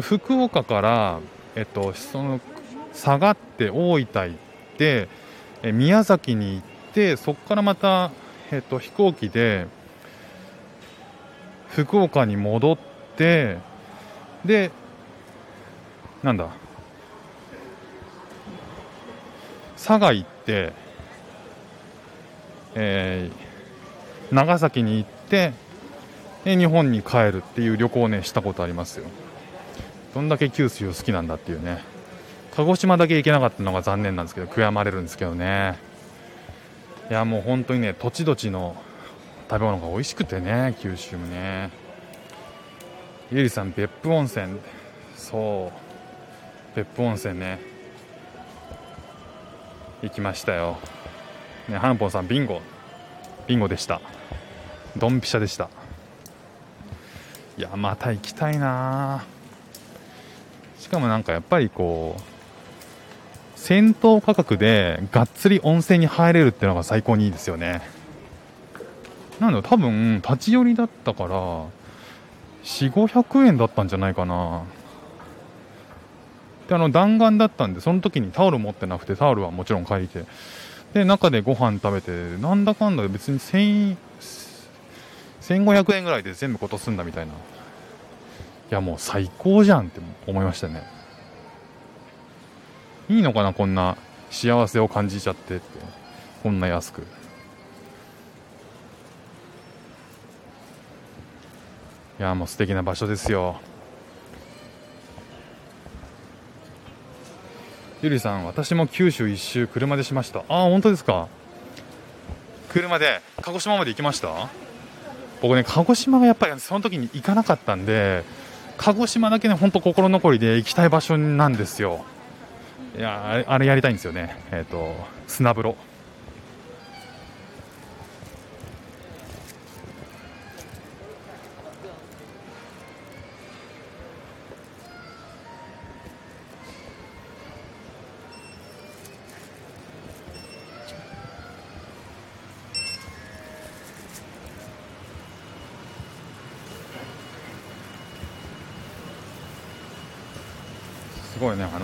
福岡から、えっと、その下がって大分行って、え宮崎に行ってそこからまた、えっと、飛行機で福岡に戻ってでなんだ佐賀行って、えー、長崎に行ってで日本に帰るっていう旅行をねしたことありますよ。どんだけ九州好きなんだっていうね。鹿児島だけ行けなかったのが残念なんですけど悔やまれるんですけどね。いやもう本当にね土地土地の食べ物が美味しくてね九州もね。ゆりさん別府温泉。そう。別府温泉ね。行きましたよ。ねハンポンさんビンゴ。ビンゴでした。ドンピシャでした。いやまた行きたいな。しかもなんかやっぱりこう銭湯価格でがっつり温泉に入れるっていうのが最高にいいですよね。なんだ多分立ち寄りだったから4500円だったんじゃないかな。であの弾丸だったんでその時にタオル持ってなくてタオルはもちろん借りて。で中でご飯食べてなんだかんだで別に1500円ぐらいで全部こと済んだみたいな。いやもう最高じゃんって思いましたね。いいのかなこんな幸せを感じちゃってって。こんな安く。いやもう素敵な場所ですよ。ゆりさん私も九州一周車でしました。ああ本当ですか？車で鹿児島まで行きました？僕ね鹿児島がやっぱりその時に行かなかったんで鹿児島だけね本当心残りで行きたい場所なんですよ。いやあれやりたいんですよね、えーと、砂風呂。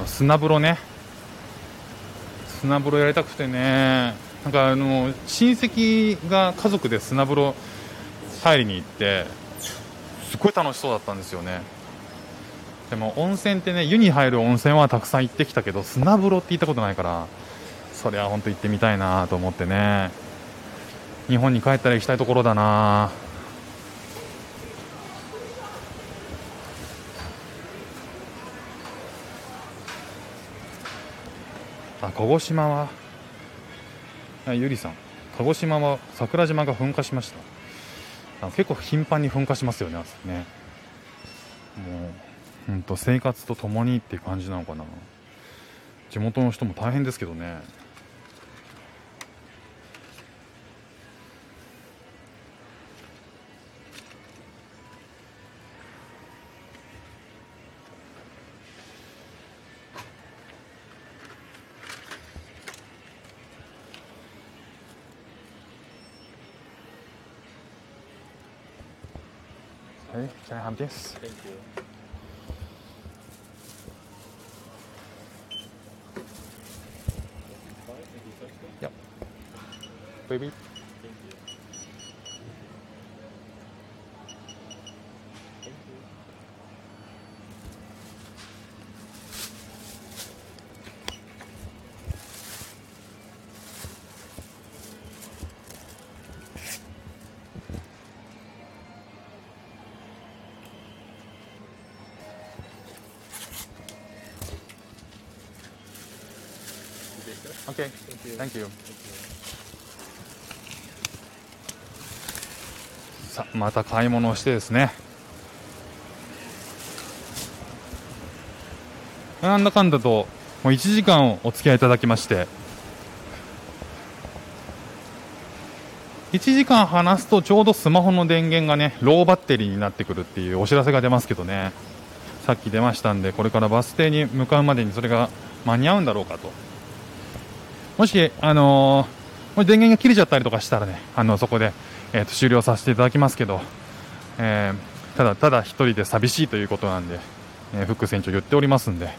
砂風呂ね。砂風呂やりたくてね。なんかあの親戚が家族で砂風呂入りに行ってすごい楽しそうだったんですよね。でも温泉ってね湯に入る温泉はたくさん行ってきたけど砂風呂って行ったことないからそれは本当行ってみたいなと思ってね。日本に帰ったら行きたいところだな。鹿児島はゆりさん。鹿児島は桜島が噴火しました。結構頻繁に噴火しますよねね。もう本当生活とともにっていう感じなのかな。地元の人も大変ですけどね。Can I have this? Thank you. Yep. Baby. Okay. Thank you. さあまた買い物をしてですねなんだかんだともう1時間お付き合いいただきまして1時間話すとちょうどスマホの電源がねローバッテリーになってくるっていうお知らせが出ますけどねさっき出ましたんでこれからバス停に向かうまでにそれが間に合うんだろうかともし、あのー、もし電源が切れちゃったりとかしたらねあのそこでえーと、終了させていただきますけど、えー、ただただ1人で寂しいということなんで、えー、フック船長言っておりますんで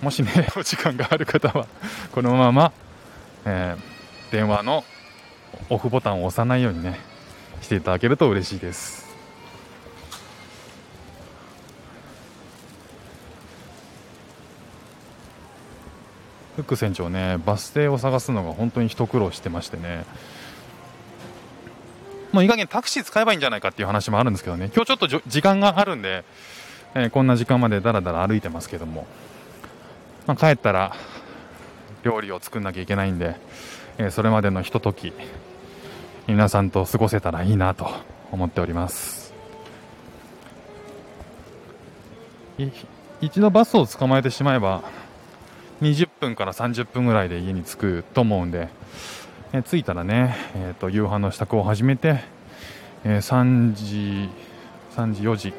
もしねお時間がある方はこのまま、えー、電話のオフボタンを押さないようにねしていただけると嬉しいです。フック船長ねバス停を探すのが本当に一苦労してましてね。もういい加減タクシー使えばいいんじゃないかっていう話もあるんですけどね、今日ちょっと時間があるんで、えー、こんな時間までだらだら歩いてますけども、まあ、帰ったら料理を作んなきゃいけないんで、えー、それまでのひととき、皆さんと過ごせたらいいなと思っております。一度バスを捕まえてしまえば、20分から30分ぐらいで家に着くと思うんで、えー、着いたらね、えーと、夕飯の支度を始めて、えー、3時、3時、4時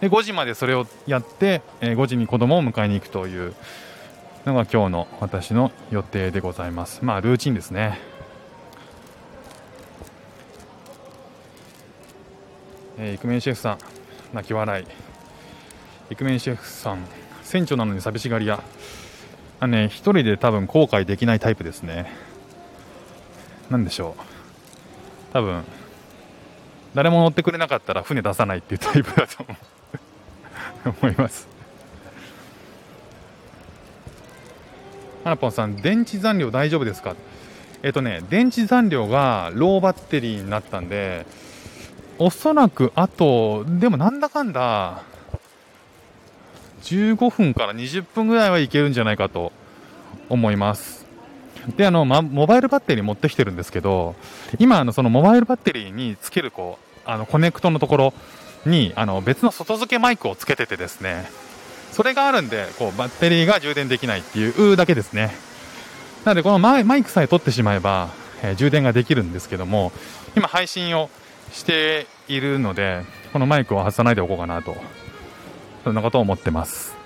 で5時までそれをやって、えー、5時に子供を迎えに行くというのが今日の私の予定でございます。まあルーチンですね。えー、イクメンシェフさん、泣き笑い。イクメンシェフさん、船長なのに寂しがり屋。あね、一人で多分後悔できないタイプですね。何でしょう。多分誰も乗ってくれなかったら船出さないっていうタイプだと思 います。花ぽんさん電池残量大丈夫ですか？えっ、とね電池残量がローバッテリーになったんでおそらくあとでもなんだかんだ15分から20分ぐらいはいけるんじゃないかと思いますで、あの、ま、モバイルバッテリー持ってきてるんですけど、今、あの、そのモバイルバッテリーにつける、こう、あの、コネクトのところに、あの、別の外付けマイクをつけててですね、それがあるんで、こう、バッテリーが充電できないっていうだけですね。なので、このマイクさえ取ってしまえば、えー、充電ができるんですけども、今配信をしているので、このマイクを外さないでおこうかなと、そんなことを思ってます。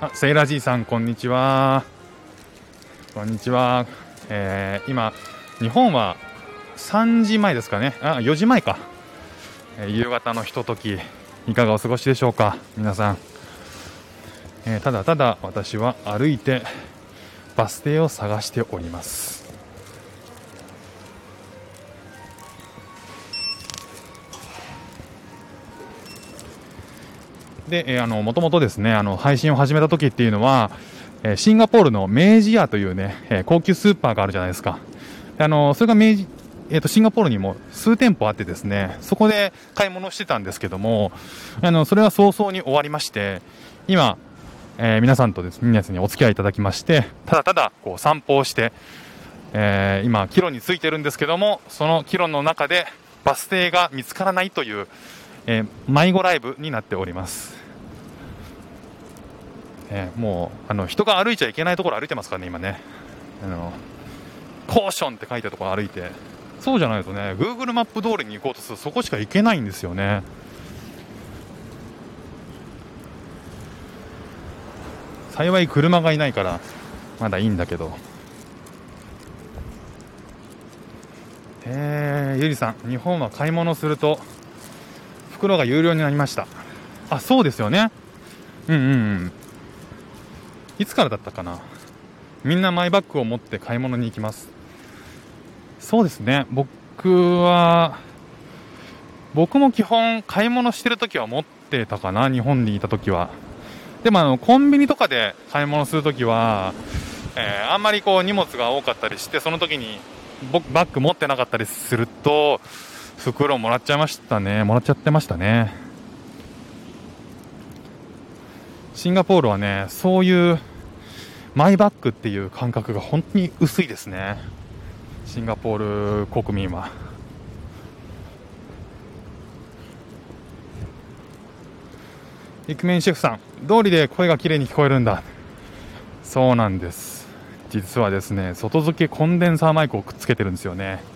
あ、セイラジーさん、こんにちは。こんにちは。えー、今、日本は3時前ですかね。あ、4時前か。えー、夕方のひととき、いかがお過ごしでしょうか、皆さん。えー、ただただ私は歩いてバス停を探しております。で、えー、あの、もともとですね、あの、配信を始めた時っていうのは、えー、シンガポールの明治屋というね、えー、高級スーパーがあるじゃないですか。あの、それが明治、えっ、と、シンガポールにも数店舗あってですね、そこで買い物してたんですけども、あの、それは早々に終わりまして、今、えー、皆さんとですね、皆さんにお付き合いいただきまして、ただただ、こう、散歩をして、えー、今、帰路についてるんですけども、その帰路の中でバス停が見つからないという、えー、迷子ライブになっております。えー、もうあの人が歩いちゃいけないところ歩いてますからね、今ね。あのコーションって書いてるところ歩いて、そうじゃないとね、Google マップ通りに行こうとするとそこしか行けないんですよね。幸い車がいないからまだいいんだけど。えー、ゆりさん、日本は買い物すると袋が有料になりました。あ、そうですよね。うんうんうん。いつからだったかな。みんなマイバッグを持って買い物に行きます。そうですね。僕は、僕も基本買い物してるときは持ってたかな。日本にいたときは。でもあの、コンビニとかで買い物するときは、えー、あんまりこう荷物が多かったりして、その時に僕バッグ持ってなかったりすると、袋もらっちゃいましたね。もらっちゃってましたね。シンガポールはねそういうマイバッグっていう感覚が本当に薄いですね。シンガポール国民は。イクメンシェフさん通りで声が綺麗に聞こえるんだ。そうなんです。実はですね外付けコンデンサーマイクをくっつけてるんですよね。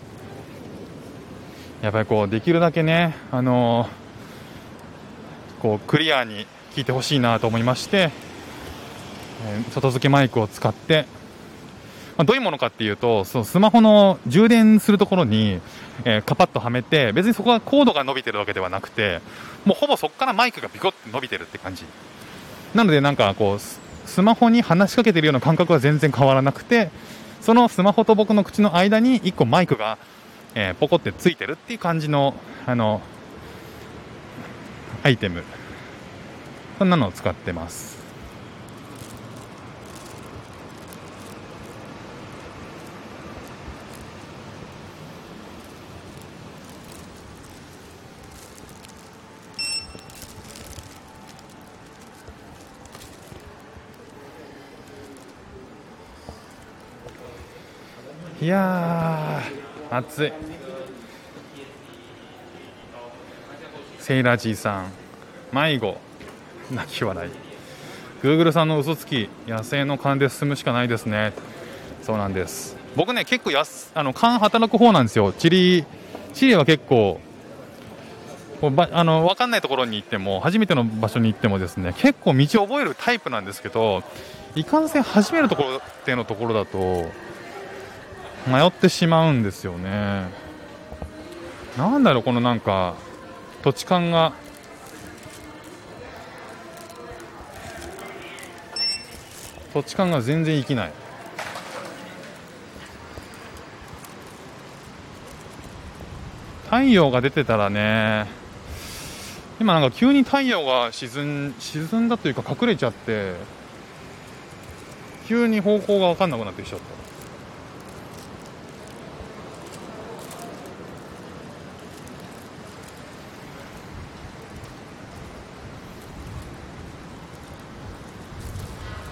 やっぱりこうできるだけねあのー、こうクリアに聞いてほしいなと思いまして、えー、外付けマイクを使ってまあ、どういうものかっていうと、そのスマホの充電するところに、えー、カパッとはめて、別にそこはコードが伸びてるわけではなくて、もうほぼそこからマイクがビコッと伸びてるって感じ。なのでなんかこう、スマホに話しかけてるような感覚は全然変わらなくて、そのスマホと僕の口の間に1個マイクが、えー、ポコってついてるっていう感じの、あの、アイテム。そんなのを使ってます。いや暑い。セイラジーさん迷子。泣き笑い。グーグルさんの嘘つき野生の勘で進むしかないですね。そうなんです。僕ね結構やすあの勘働く方なんですよ。チリチリは結構こうばあの分かんないところに行っても初めての場所に行ってもですね結構道を覚えるタイプなんですけどいかんせん初めるところってのところだと迷ってしまうんですよね。なんだろうこのなんか土地勘が。土地勘が全然生きない。太陽が出てたらね今なんか急に太陽が沈ん沈んだというか隠れちゃって急に方向が分かんなくなってきちゃった。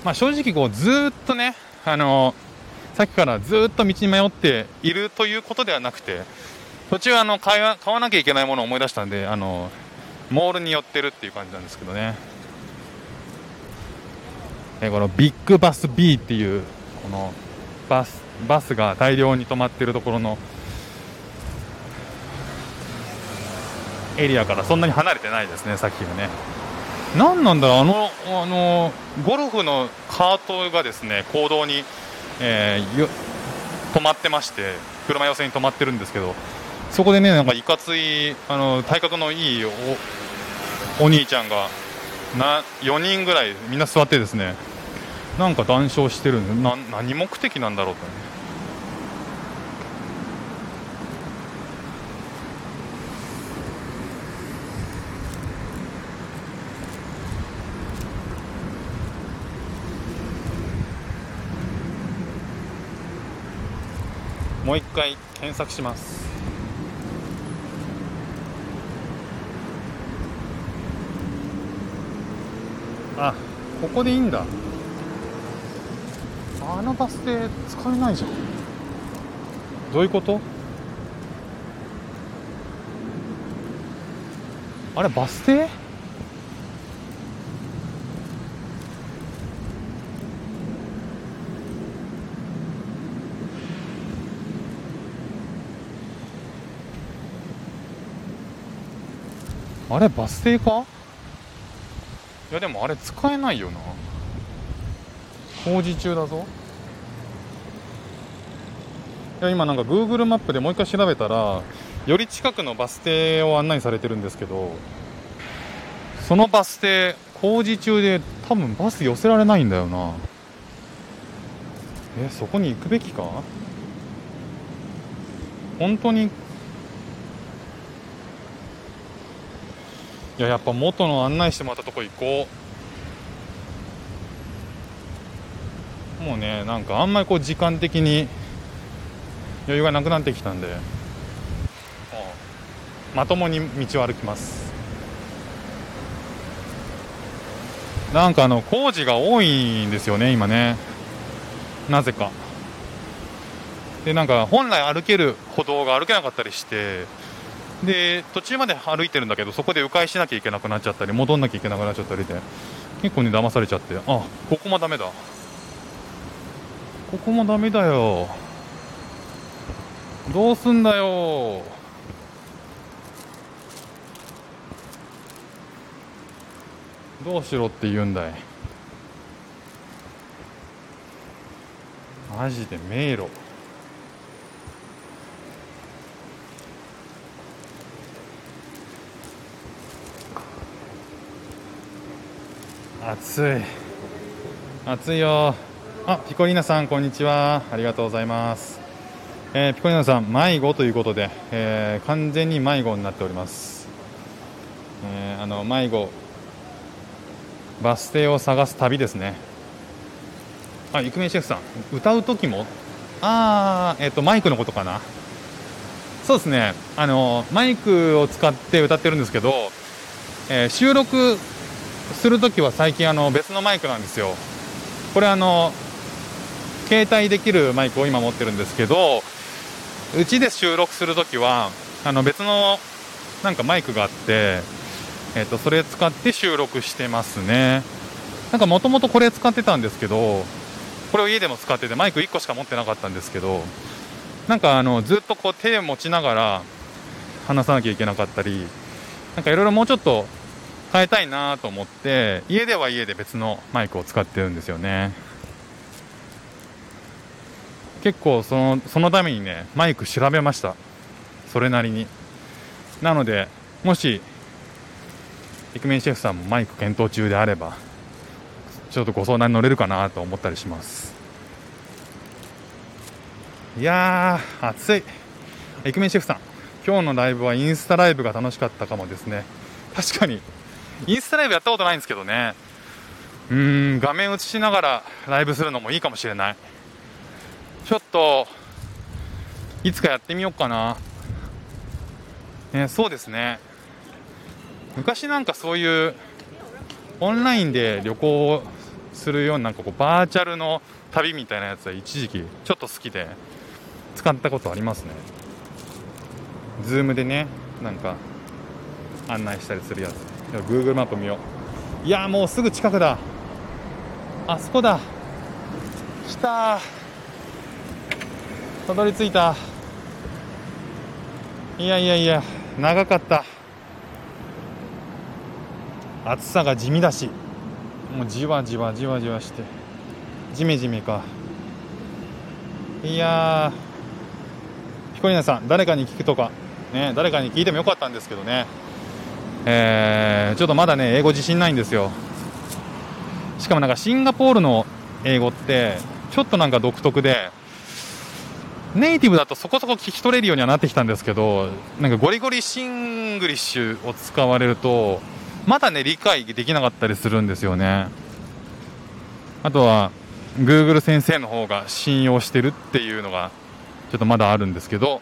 まあ、正直こうずっとね、あのさっきからずっと道に迷っているということではなくて途中あの買わ買わなきゃいけないものを思い出したんであのモールに寄ってるっていう感じなんですけどね。えこのビッグバス B っていうこのバスバスが大量に止まってるところのエリアからそんなに離れてないですねさっきのね。何なんだろうあのあのゴルフのカートがですね公道に、えー、止まってまして車寄せに止まってるんですけどそこでねなんかいかついあの体格のいいお兄ちゃんがな4人ぐらいみんな座ってですねなんか談笑してるんで何目的なんだろうと。ねもう一回検索します。あここでいいんだ。あのバス停使えないじゃん。どういうこと？あれバス停？あれバス停か？いやでもあれ使えないよな。工事中だぞ。いや今なんか Google マップでもう一回調べたらより近くのバス停を案内されてるんですけどそのバス停工事中で多分バス寄せられないんだよな。えそこに行くべきか？本当にいややっぱ元の案内してもらったとこ行こう。もうねなんかあんまりこう時間的に余裕がなくなってきたんで。まともに道を歩きます。なんかあの工事が多いんですよね今ね。なぜか。でなんか本来歩ける歩道が歩けなかったりして。で途中まで歩いてるんだけどそこで迂回しなきゃいけなくなっちゃったり戻んなきゃいけなくなっちゃったりで結構ね騙されちゃってあここもダメだ。ここもダメだよ。どうすんだよ。どうしろって言うんだい。マジで迷路。暑い。暑いよ。あピコリーナさんこんにちは。ありがとうございます。えー、ピコリーナさん迷子ということで、えー、完全に迷子になっております、えー、あの迷子バス停を探す旅ですね。あイクメンシェフさん歌う時も？ああえっ、とマイクのことかな？そうですね。あのマイクを使って歌ってるんですけど、え収録するときは最近あの別のマイクなんですよ。これあの携帯できるマイクを今持ってるんですけどうちで収録するときはあの別のなんかマイクがあって、えー、とそれ使って収録してますね。なんかもともとこれ使ってたんですけどこれを家でも使っててマイク1個しか持ってなかったんですけどなんかあのずっとこう手を持ちながら話さなきゃいけなかったりなんかいろいろもうちょっと変えたいなと思って家では家で別のマイクを使ってるんですよね。結構そのそのためにねマイク調べました。それなりに。なのでもしイクメンシェフさんもマイク検討中であればちょっとご相談に乗れるかなと思ったりします。いやー暑い。イクメンシェフさん今日のライブはインスタライブが楽しかったかもですね。確かにインスタライブやったことないんですけどね。うーん画面映しながらライブするのもいいかもしれない。ちょっといつかやってみようかな、ね、そうですね。昔なんかそういうオンラインで旅行をするようななんかこうバーチャルの旅みたいなやつは一時期ちょっと好きで使ったことありますね。Zoom でねなんか案内したりするやつ。Google マップ見よう。いやもうすぐ近くだ。あそこだ。来たたどり着いた。いやいやいや長かった。暑さが地味だし。もうじわじわじわじわして。じめじめか。いやー。ヒコリナさん誰かに聞くとか。ね誰かに聞いてもよかったんですけどね。えー、ちょっとまだね英語自信ないんですよ。しかもなんかシンガポールの英語ってちょっとなんか独特でネイティブだとそこそこ聞き取れるようにはなってきたんですけどなんかゴリゴリシングリッシュを使われるとまだね理解できなかったりするんですよね。あとは Google 先生の方が信用してるっていうのがちょっとまだあるんですけど。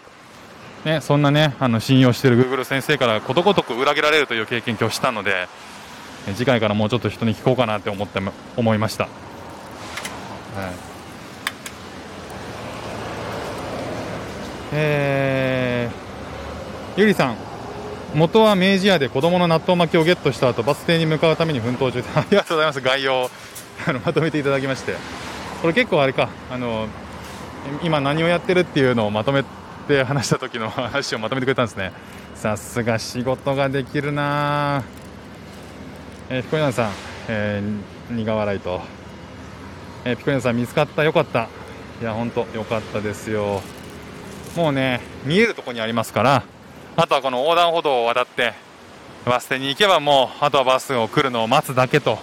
ね、そんなねあの信用している Google 先生からことごとく裏切られるという経験今日したので次回からもうちょっと人に聞こうかなって思って思いました、はい。えー、ゆりさん。元は明治屋で子供の納豆巻きをゲットした後バス停に向かうために奮闘中で ありがとうございます。概要あのまとめていただきまして。これ結構あれか。あの今何をやってるっていうのをまとめって話した時の話をまとめてくれたんですね。さすが仕事ができるな。えー、ピコヤンさん、えー、苦笑いと、えー、ピコヤンさん見つかった？よかった。いや本当よかったですよ。もうね見えるところにありますから。あとはこの横断歩道を渡ってバス停に行けばもうあとはバスを来るのを待つだけと。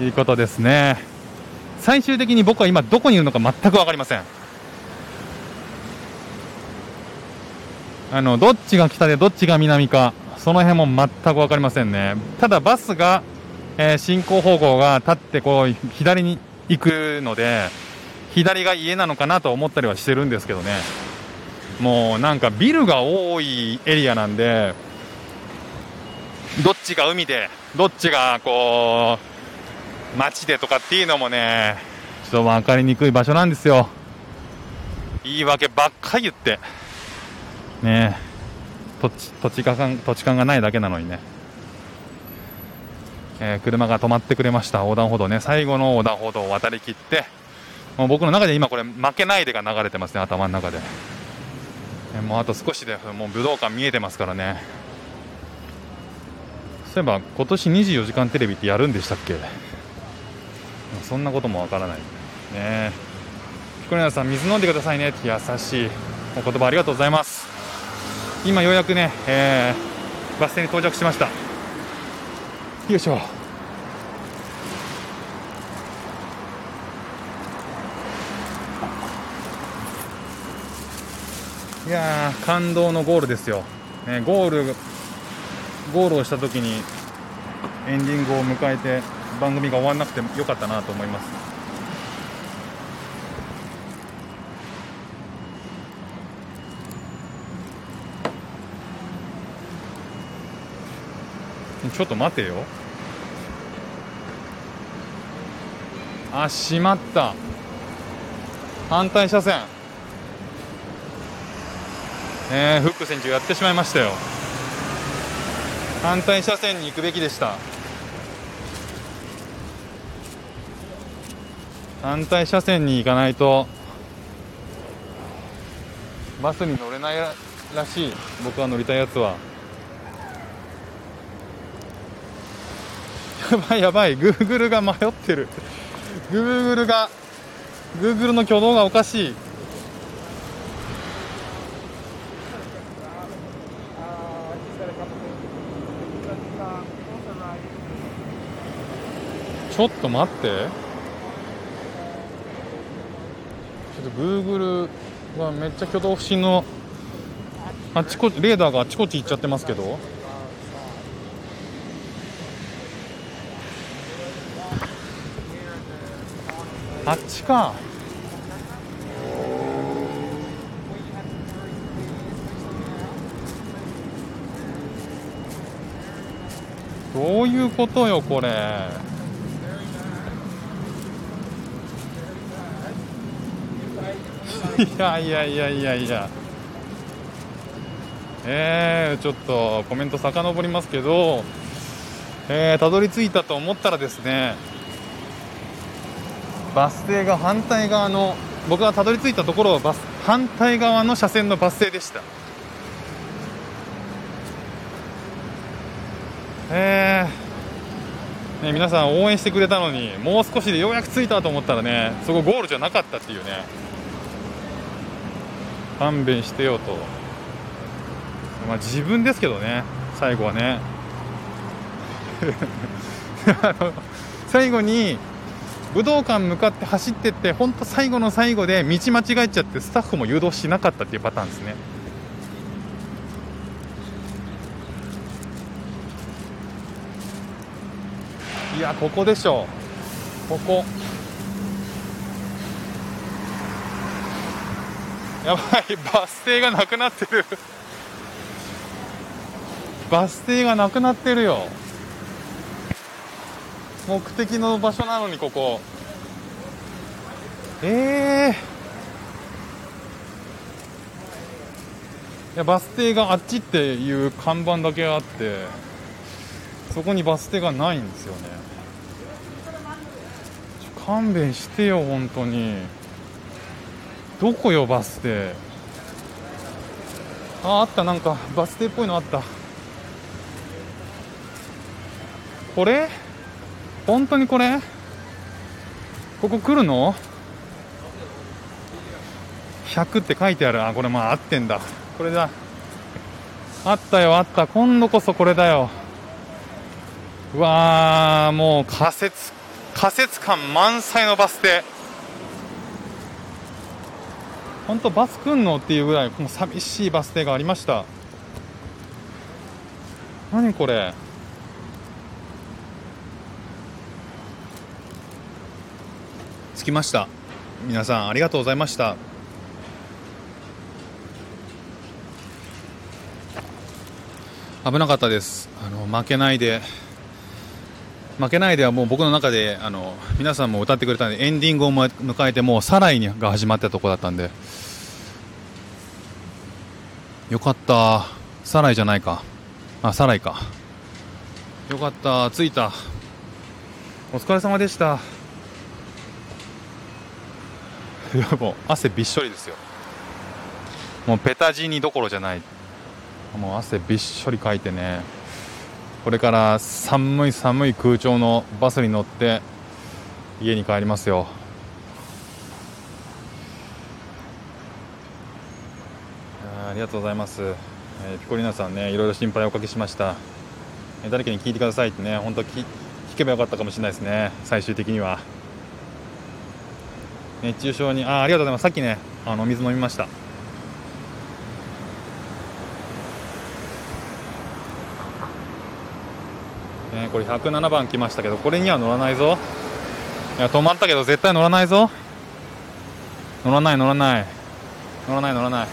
いうことですね。最終的に僕は今どこにいるのか全く分かりません。あのどっちが北でどっちが南かその辺も全く分かりませんね。ただバスが、えー、進行方向が立ってこう左に行くので左が家なのかなと思ったりはしてるんですけどね。もうなんかビルが多いエリアなんでどっちが海でどっちがこう街でとかっていうのもねちょっと分かりにくい場所なんですよ。言い訳ばっかり言って。ね。土地土地感土地勘がないだけなのにね、えー、車が止まってくれました。横断歩道ね。最後の横断歩道を渡りきってもう僕の中で今これ負けないでが流れてますね。頭の中で、えー、もうあと少しでもう武道館見えてますからね。そういえば今年24時間テレビってやるんでしたっけ？そんなこともわからない。ね。ピコリナさん水飲んでくださいね。って優しいお言葉ありがとうございます。今ようやくね、えー、バス停に到着しました。よいしょ。いや感動のゴールですよ、ね、ゴールゴールをした時にエンディングを迎えて番組が終わらなくてよかったなと思います。ちょっと待てよ。あしまった。反対車線。えー、フック選手やってしまいましたよ。反対車線に行くべきでした。反対車線に行かないとバスに乗れないらしい。僕が乗りたいやつは。ばいやばい。グーグルが迷ってる。グーグルがグーグルの挙動がおかしい。ちょっと待って。ちょっとグーグルはめっちゃ挙動不審のあちこちレーダーがあちこち行っちゃってますけど。あっちか。どういうことよこれ。いやいやいやいやいや。えー、ちょっとコメント遡りますけど、えー、たどり着いたと思ったらですねバス停が反対側の僕がたどり着いたところはバス反対側の車線のバス停でした。えー、ね、皆さん応援してくれたのにもう少しでようやく着いたと思ったらねそこゴールじゃなかったっていうね。勘弁してよと。まあ自分ですけどね最後はね。最後に武道館向かって走ってって本当最後の最後で道間違えちゃってスタッフも誘導しなかったっていうパターンですね。いやここでしょう。ここ。やばいバス停がなくなってる。バス停がなくなってるよ。目的の場所なのにここ。ええー、いやバス停があっちっていう看板だけあってそこにバス停がないんですよね。勘弁してよ本当に。どこよバス停。ああったなんかバス停っぽいのあった。これ？本当にこれ？ここ来るの ?100 って書いてある。あこれまあ合ってんだ。これだ。あったよあった。今度こそこれだよ。うわーもう仮設仮設感満載のバス停。本当バス来んの？っていうぐらいもう寂しいバス停がありました。何これ？着きました。皆さんありがとうございました。危なかったです。あの負けないで。負けないではもう僕の中であの皆さんも歌ってくれたんでエンディングを迎えてもうサライが始まったとこだったんで。よかった。サライじゃないか。あサライか。よかった。着いた。お疲れ様でした。いやもう汗びっしょりですよ。もうペタジーニどころじゃない。もう汗びっしょりかいてね。これから寒い寒い空調のバスに乗って家に帰りますよ。ありがとうございます、えー、ピコリーナさんねいろいろ心配おかけしました、えー、誰かに聞いてくださいってね本当聞けばよかったかもしれないですね。最終的には。熱中症に。あありがとうございます。さっきねあの水飲みました。ね、これ107番来ましたけどこれには乗らないぞ。いや止まったけど絶対乗らないぞ。乗らない乗らない。乗らない乗らない。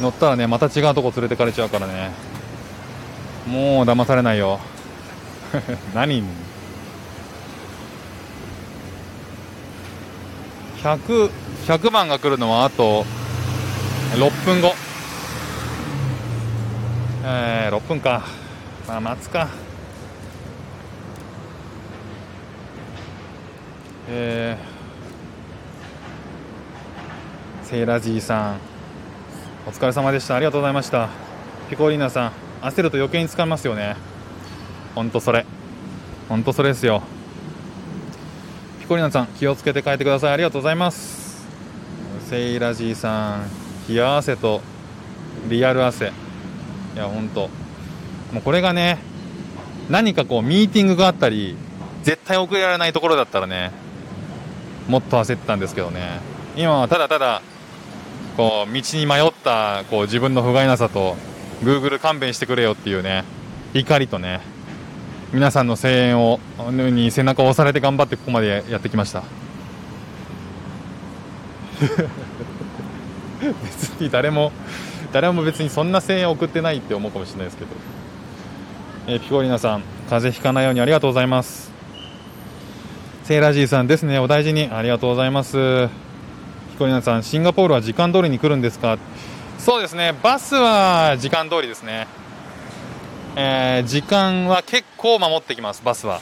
乗ったらねまた違うとこ連れてかれちゃうからね。もう騙されないよ。何？100, 100番が来るのはあと6分後。えー、6分か。まあ待つか。えー、セイラジーさん。お疲れ様でした。ありがとうございました。ピコリーナさん焦ると余計に疲れますよね。ほんとそれ。ほんとそれですよ。コリナさん気をつけて帰ってくださいありがとうございます。セイラジーさん冷や汗とリアル汗。いや本当もうこれがね何かこうミーティングがあったり絶対遅れられないところだったらねもっと焦ってたんですけどね。今はただただこう道に迷ったこう自分の不甲斐なさと Google 勘弁してくれよっていうね怒りとね皆さんの声援をに背中を押されて頑張ってここまでやってきました。別に誰も誰も別にそんな声援を送ってないって思うかもしれないですけど、えー、ピコリナさん風邪ひかないようにありがとうございます。セーラージーさんですね。お大事にありがとうございます。ピコリナさんシンガポールは時間通りに来るんですか？そうですね。バスは時間通りですね。えー、時間は結構守ってきますバスは。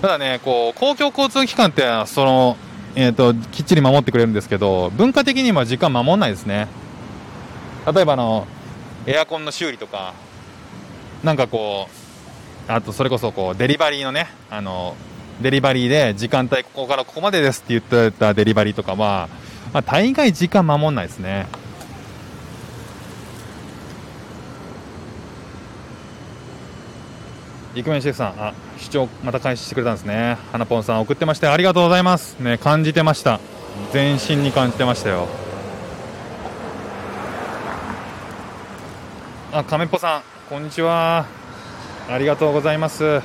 ただねこう公共交通機関ってそのえーときっちり守ってくれるんですけど文化的には時間守らないですね。例えばあのエアコンの修理とかなんかこうあとそれこそこうデリバリーのねあのデリバリーで時間帯ここからここまでですって言ってたデリバリーとかは、まあ、大概時間守んないですね。イクメンシェフさんあ視聴また開始してくれたんですね。花ポンさん送ってましてありがとうございます。ね感じてました。全身に感じてましたよ。あ亀っぽさんこんにちは。ありがとうございます、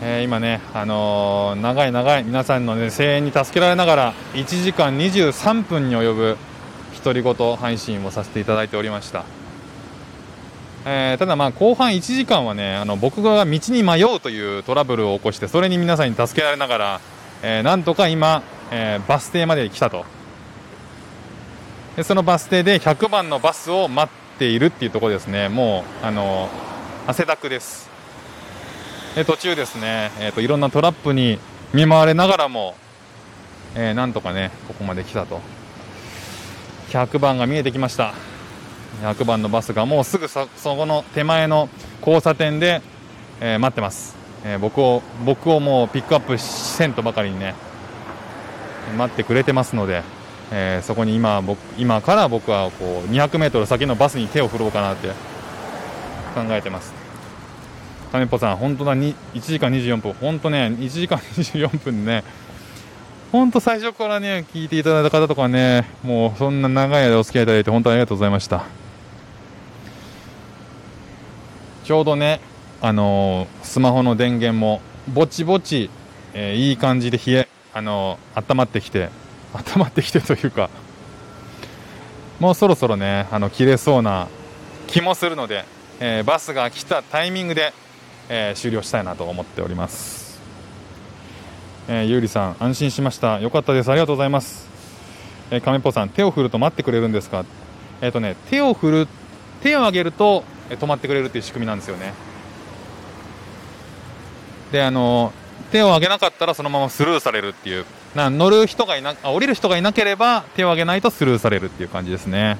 えー、今ねあのー、長い長い皆さんの、ね、声援に助けられながら1時間23分に及ぶ独り言配信をさせていただいておりました。えー、ただ、まあ後半1時間はねあの僕が道に迷うというトラブルを起こしてそれに皆さんに助けられながら、えー、なんとか今、えー、バス停まで来たと。でそのバス停で100番のバスを待っているっていうところですね。もうあの汗だくです。で途中ですね、えーと、いろんなトラップに見舞われながらも、えー、なんとかねここまで来たと。100番が見えてきました。100番のバスがもうすぐそこの手前の交差点で、えー、待ってます、えー、僕を僕をもうピックアップせんとばかりにね待ってくれてますのでえー、そこに今僕今から僕はこう 200m 先のバスに手を振ろうかなって考えてます。金っぽさん本当だ。1時間24分。本当ね1時間24分ね本当最初からね聞いていただいた方とかねもうそんな長い間お付き合いいただいて本当ありがとうございました。ちょうどねあのー、スマホの電源もぼちぼち、えー、いい感じで冷えあのー、温まってきて温まってきてというかもうそろそろねあの切れそうな気もするので、えー、バスが来たタイミングで、えー、終了したいなと思っております、えー、ゆうりさん安心しました。よかったです。ありがとうございます、えー、亀っぽさん手を振ると待ってくれるんですか？えっ、とね手を振る手を上げると、え止まってくれるっていう仕組みなんですよね。であの手を上げなかったらそのままスルーされるっていう。な乗る人がいなあ降りる人がいなければ手を上げないとスルーされるっていう感じですね。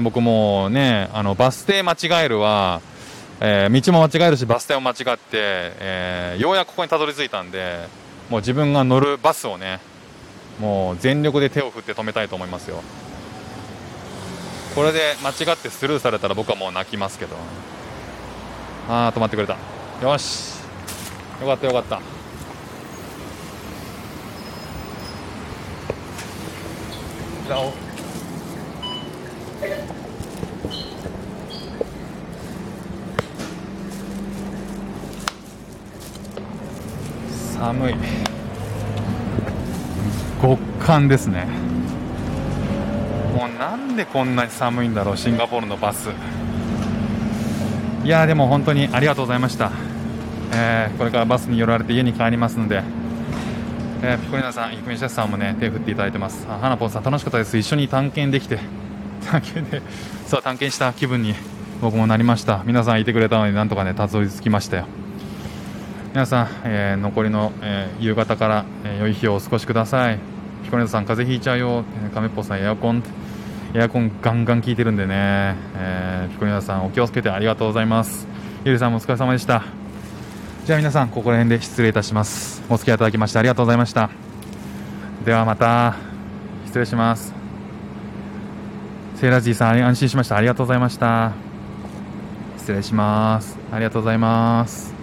僕もねあのバス停間違えるは、えー、道も間違えるしバス停も間違って、えー、ようやくここにたどり着いたんでもう自分が乗るバスをねもう全力で手を振って止めたいと思いますよ。これで間違ってスルーされたら僕はもう泣きますけど。ああ止まってくれた。よし。よかったよかった。じゃあ寒い。極寒ですね。もうなんでこんなに寒いんだろうシンガポールのバス。いやでも本当にありがとうございました。えー、これからバスに寄られて家に帰りますので、えー、ピコリナさん、イクミシャスさんもね手振っていただいてます。あ花ぽんさん楽しかったです。一緒に探検できて。探検でそう探検した気分に僕もなりました。皆さんいてくれたのになんとかねたどり着きましたよ。皆さん、えー、残りの、えー、夕方から、えー、良い日をお過ごしください。ピコリナさん風邪ひいちゃうよ。亀っぽさんエアコンエアコンガンガン効いてるんでね、えー、ピコリナさんお気をつけてありがとうございます。ゆりさんもお疲れ様でした。じゃあ皆さんここら辺で失礼いたします。お付き合いいただきましてありがとうございました。ではまた失礼します。セーラージーさん安心しました。ありがとうございました。失礼します。ありがとうございます。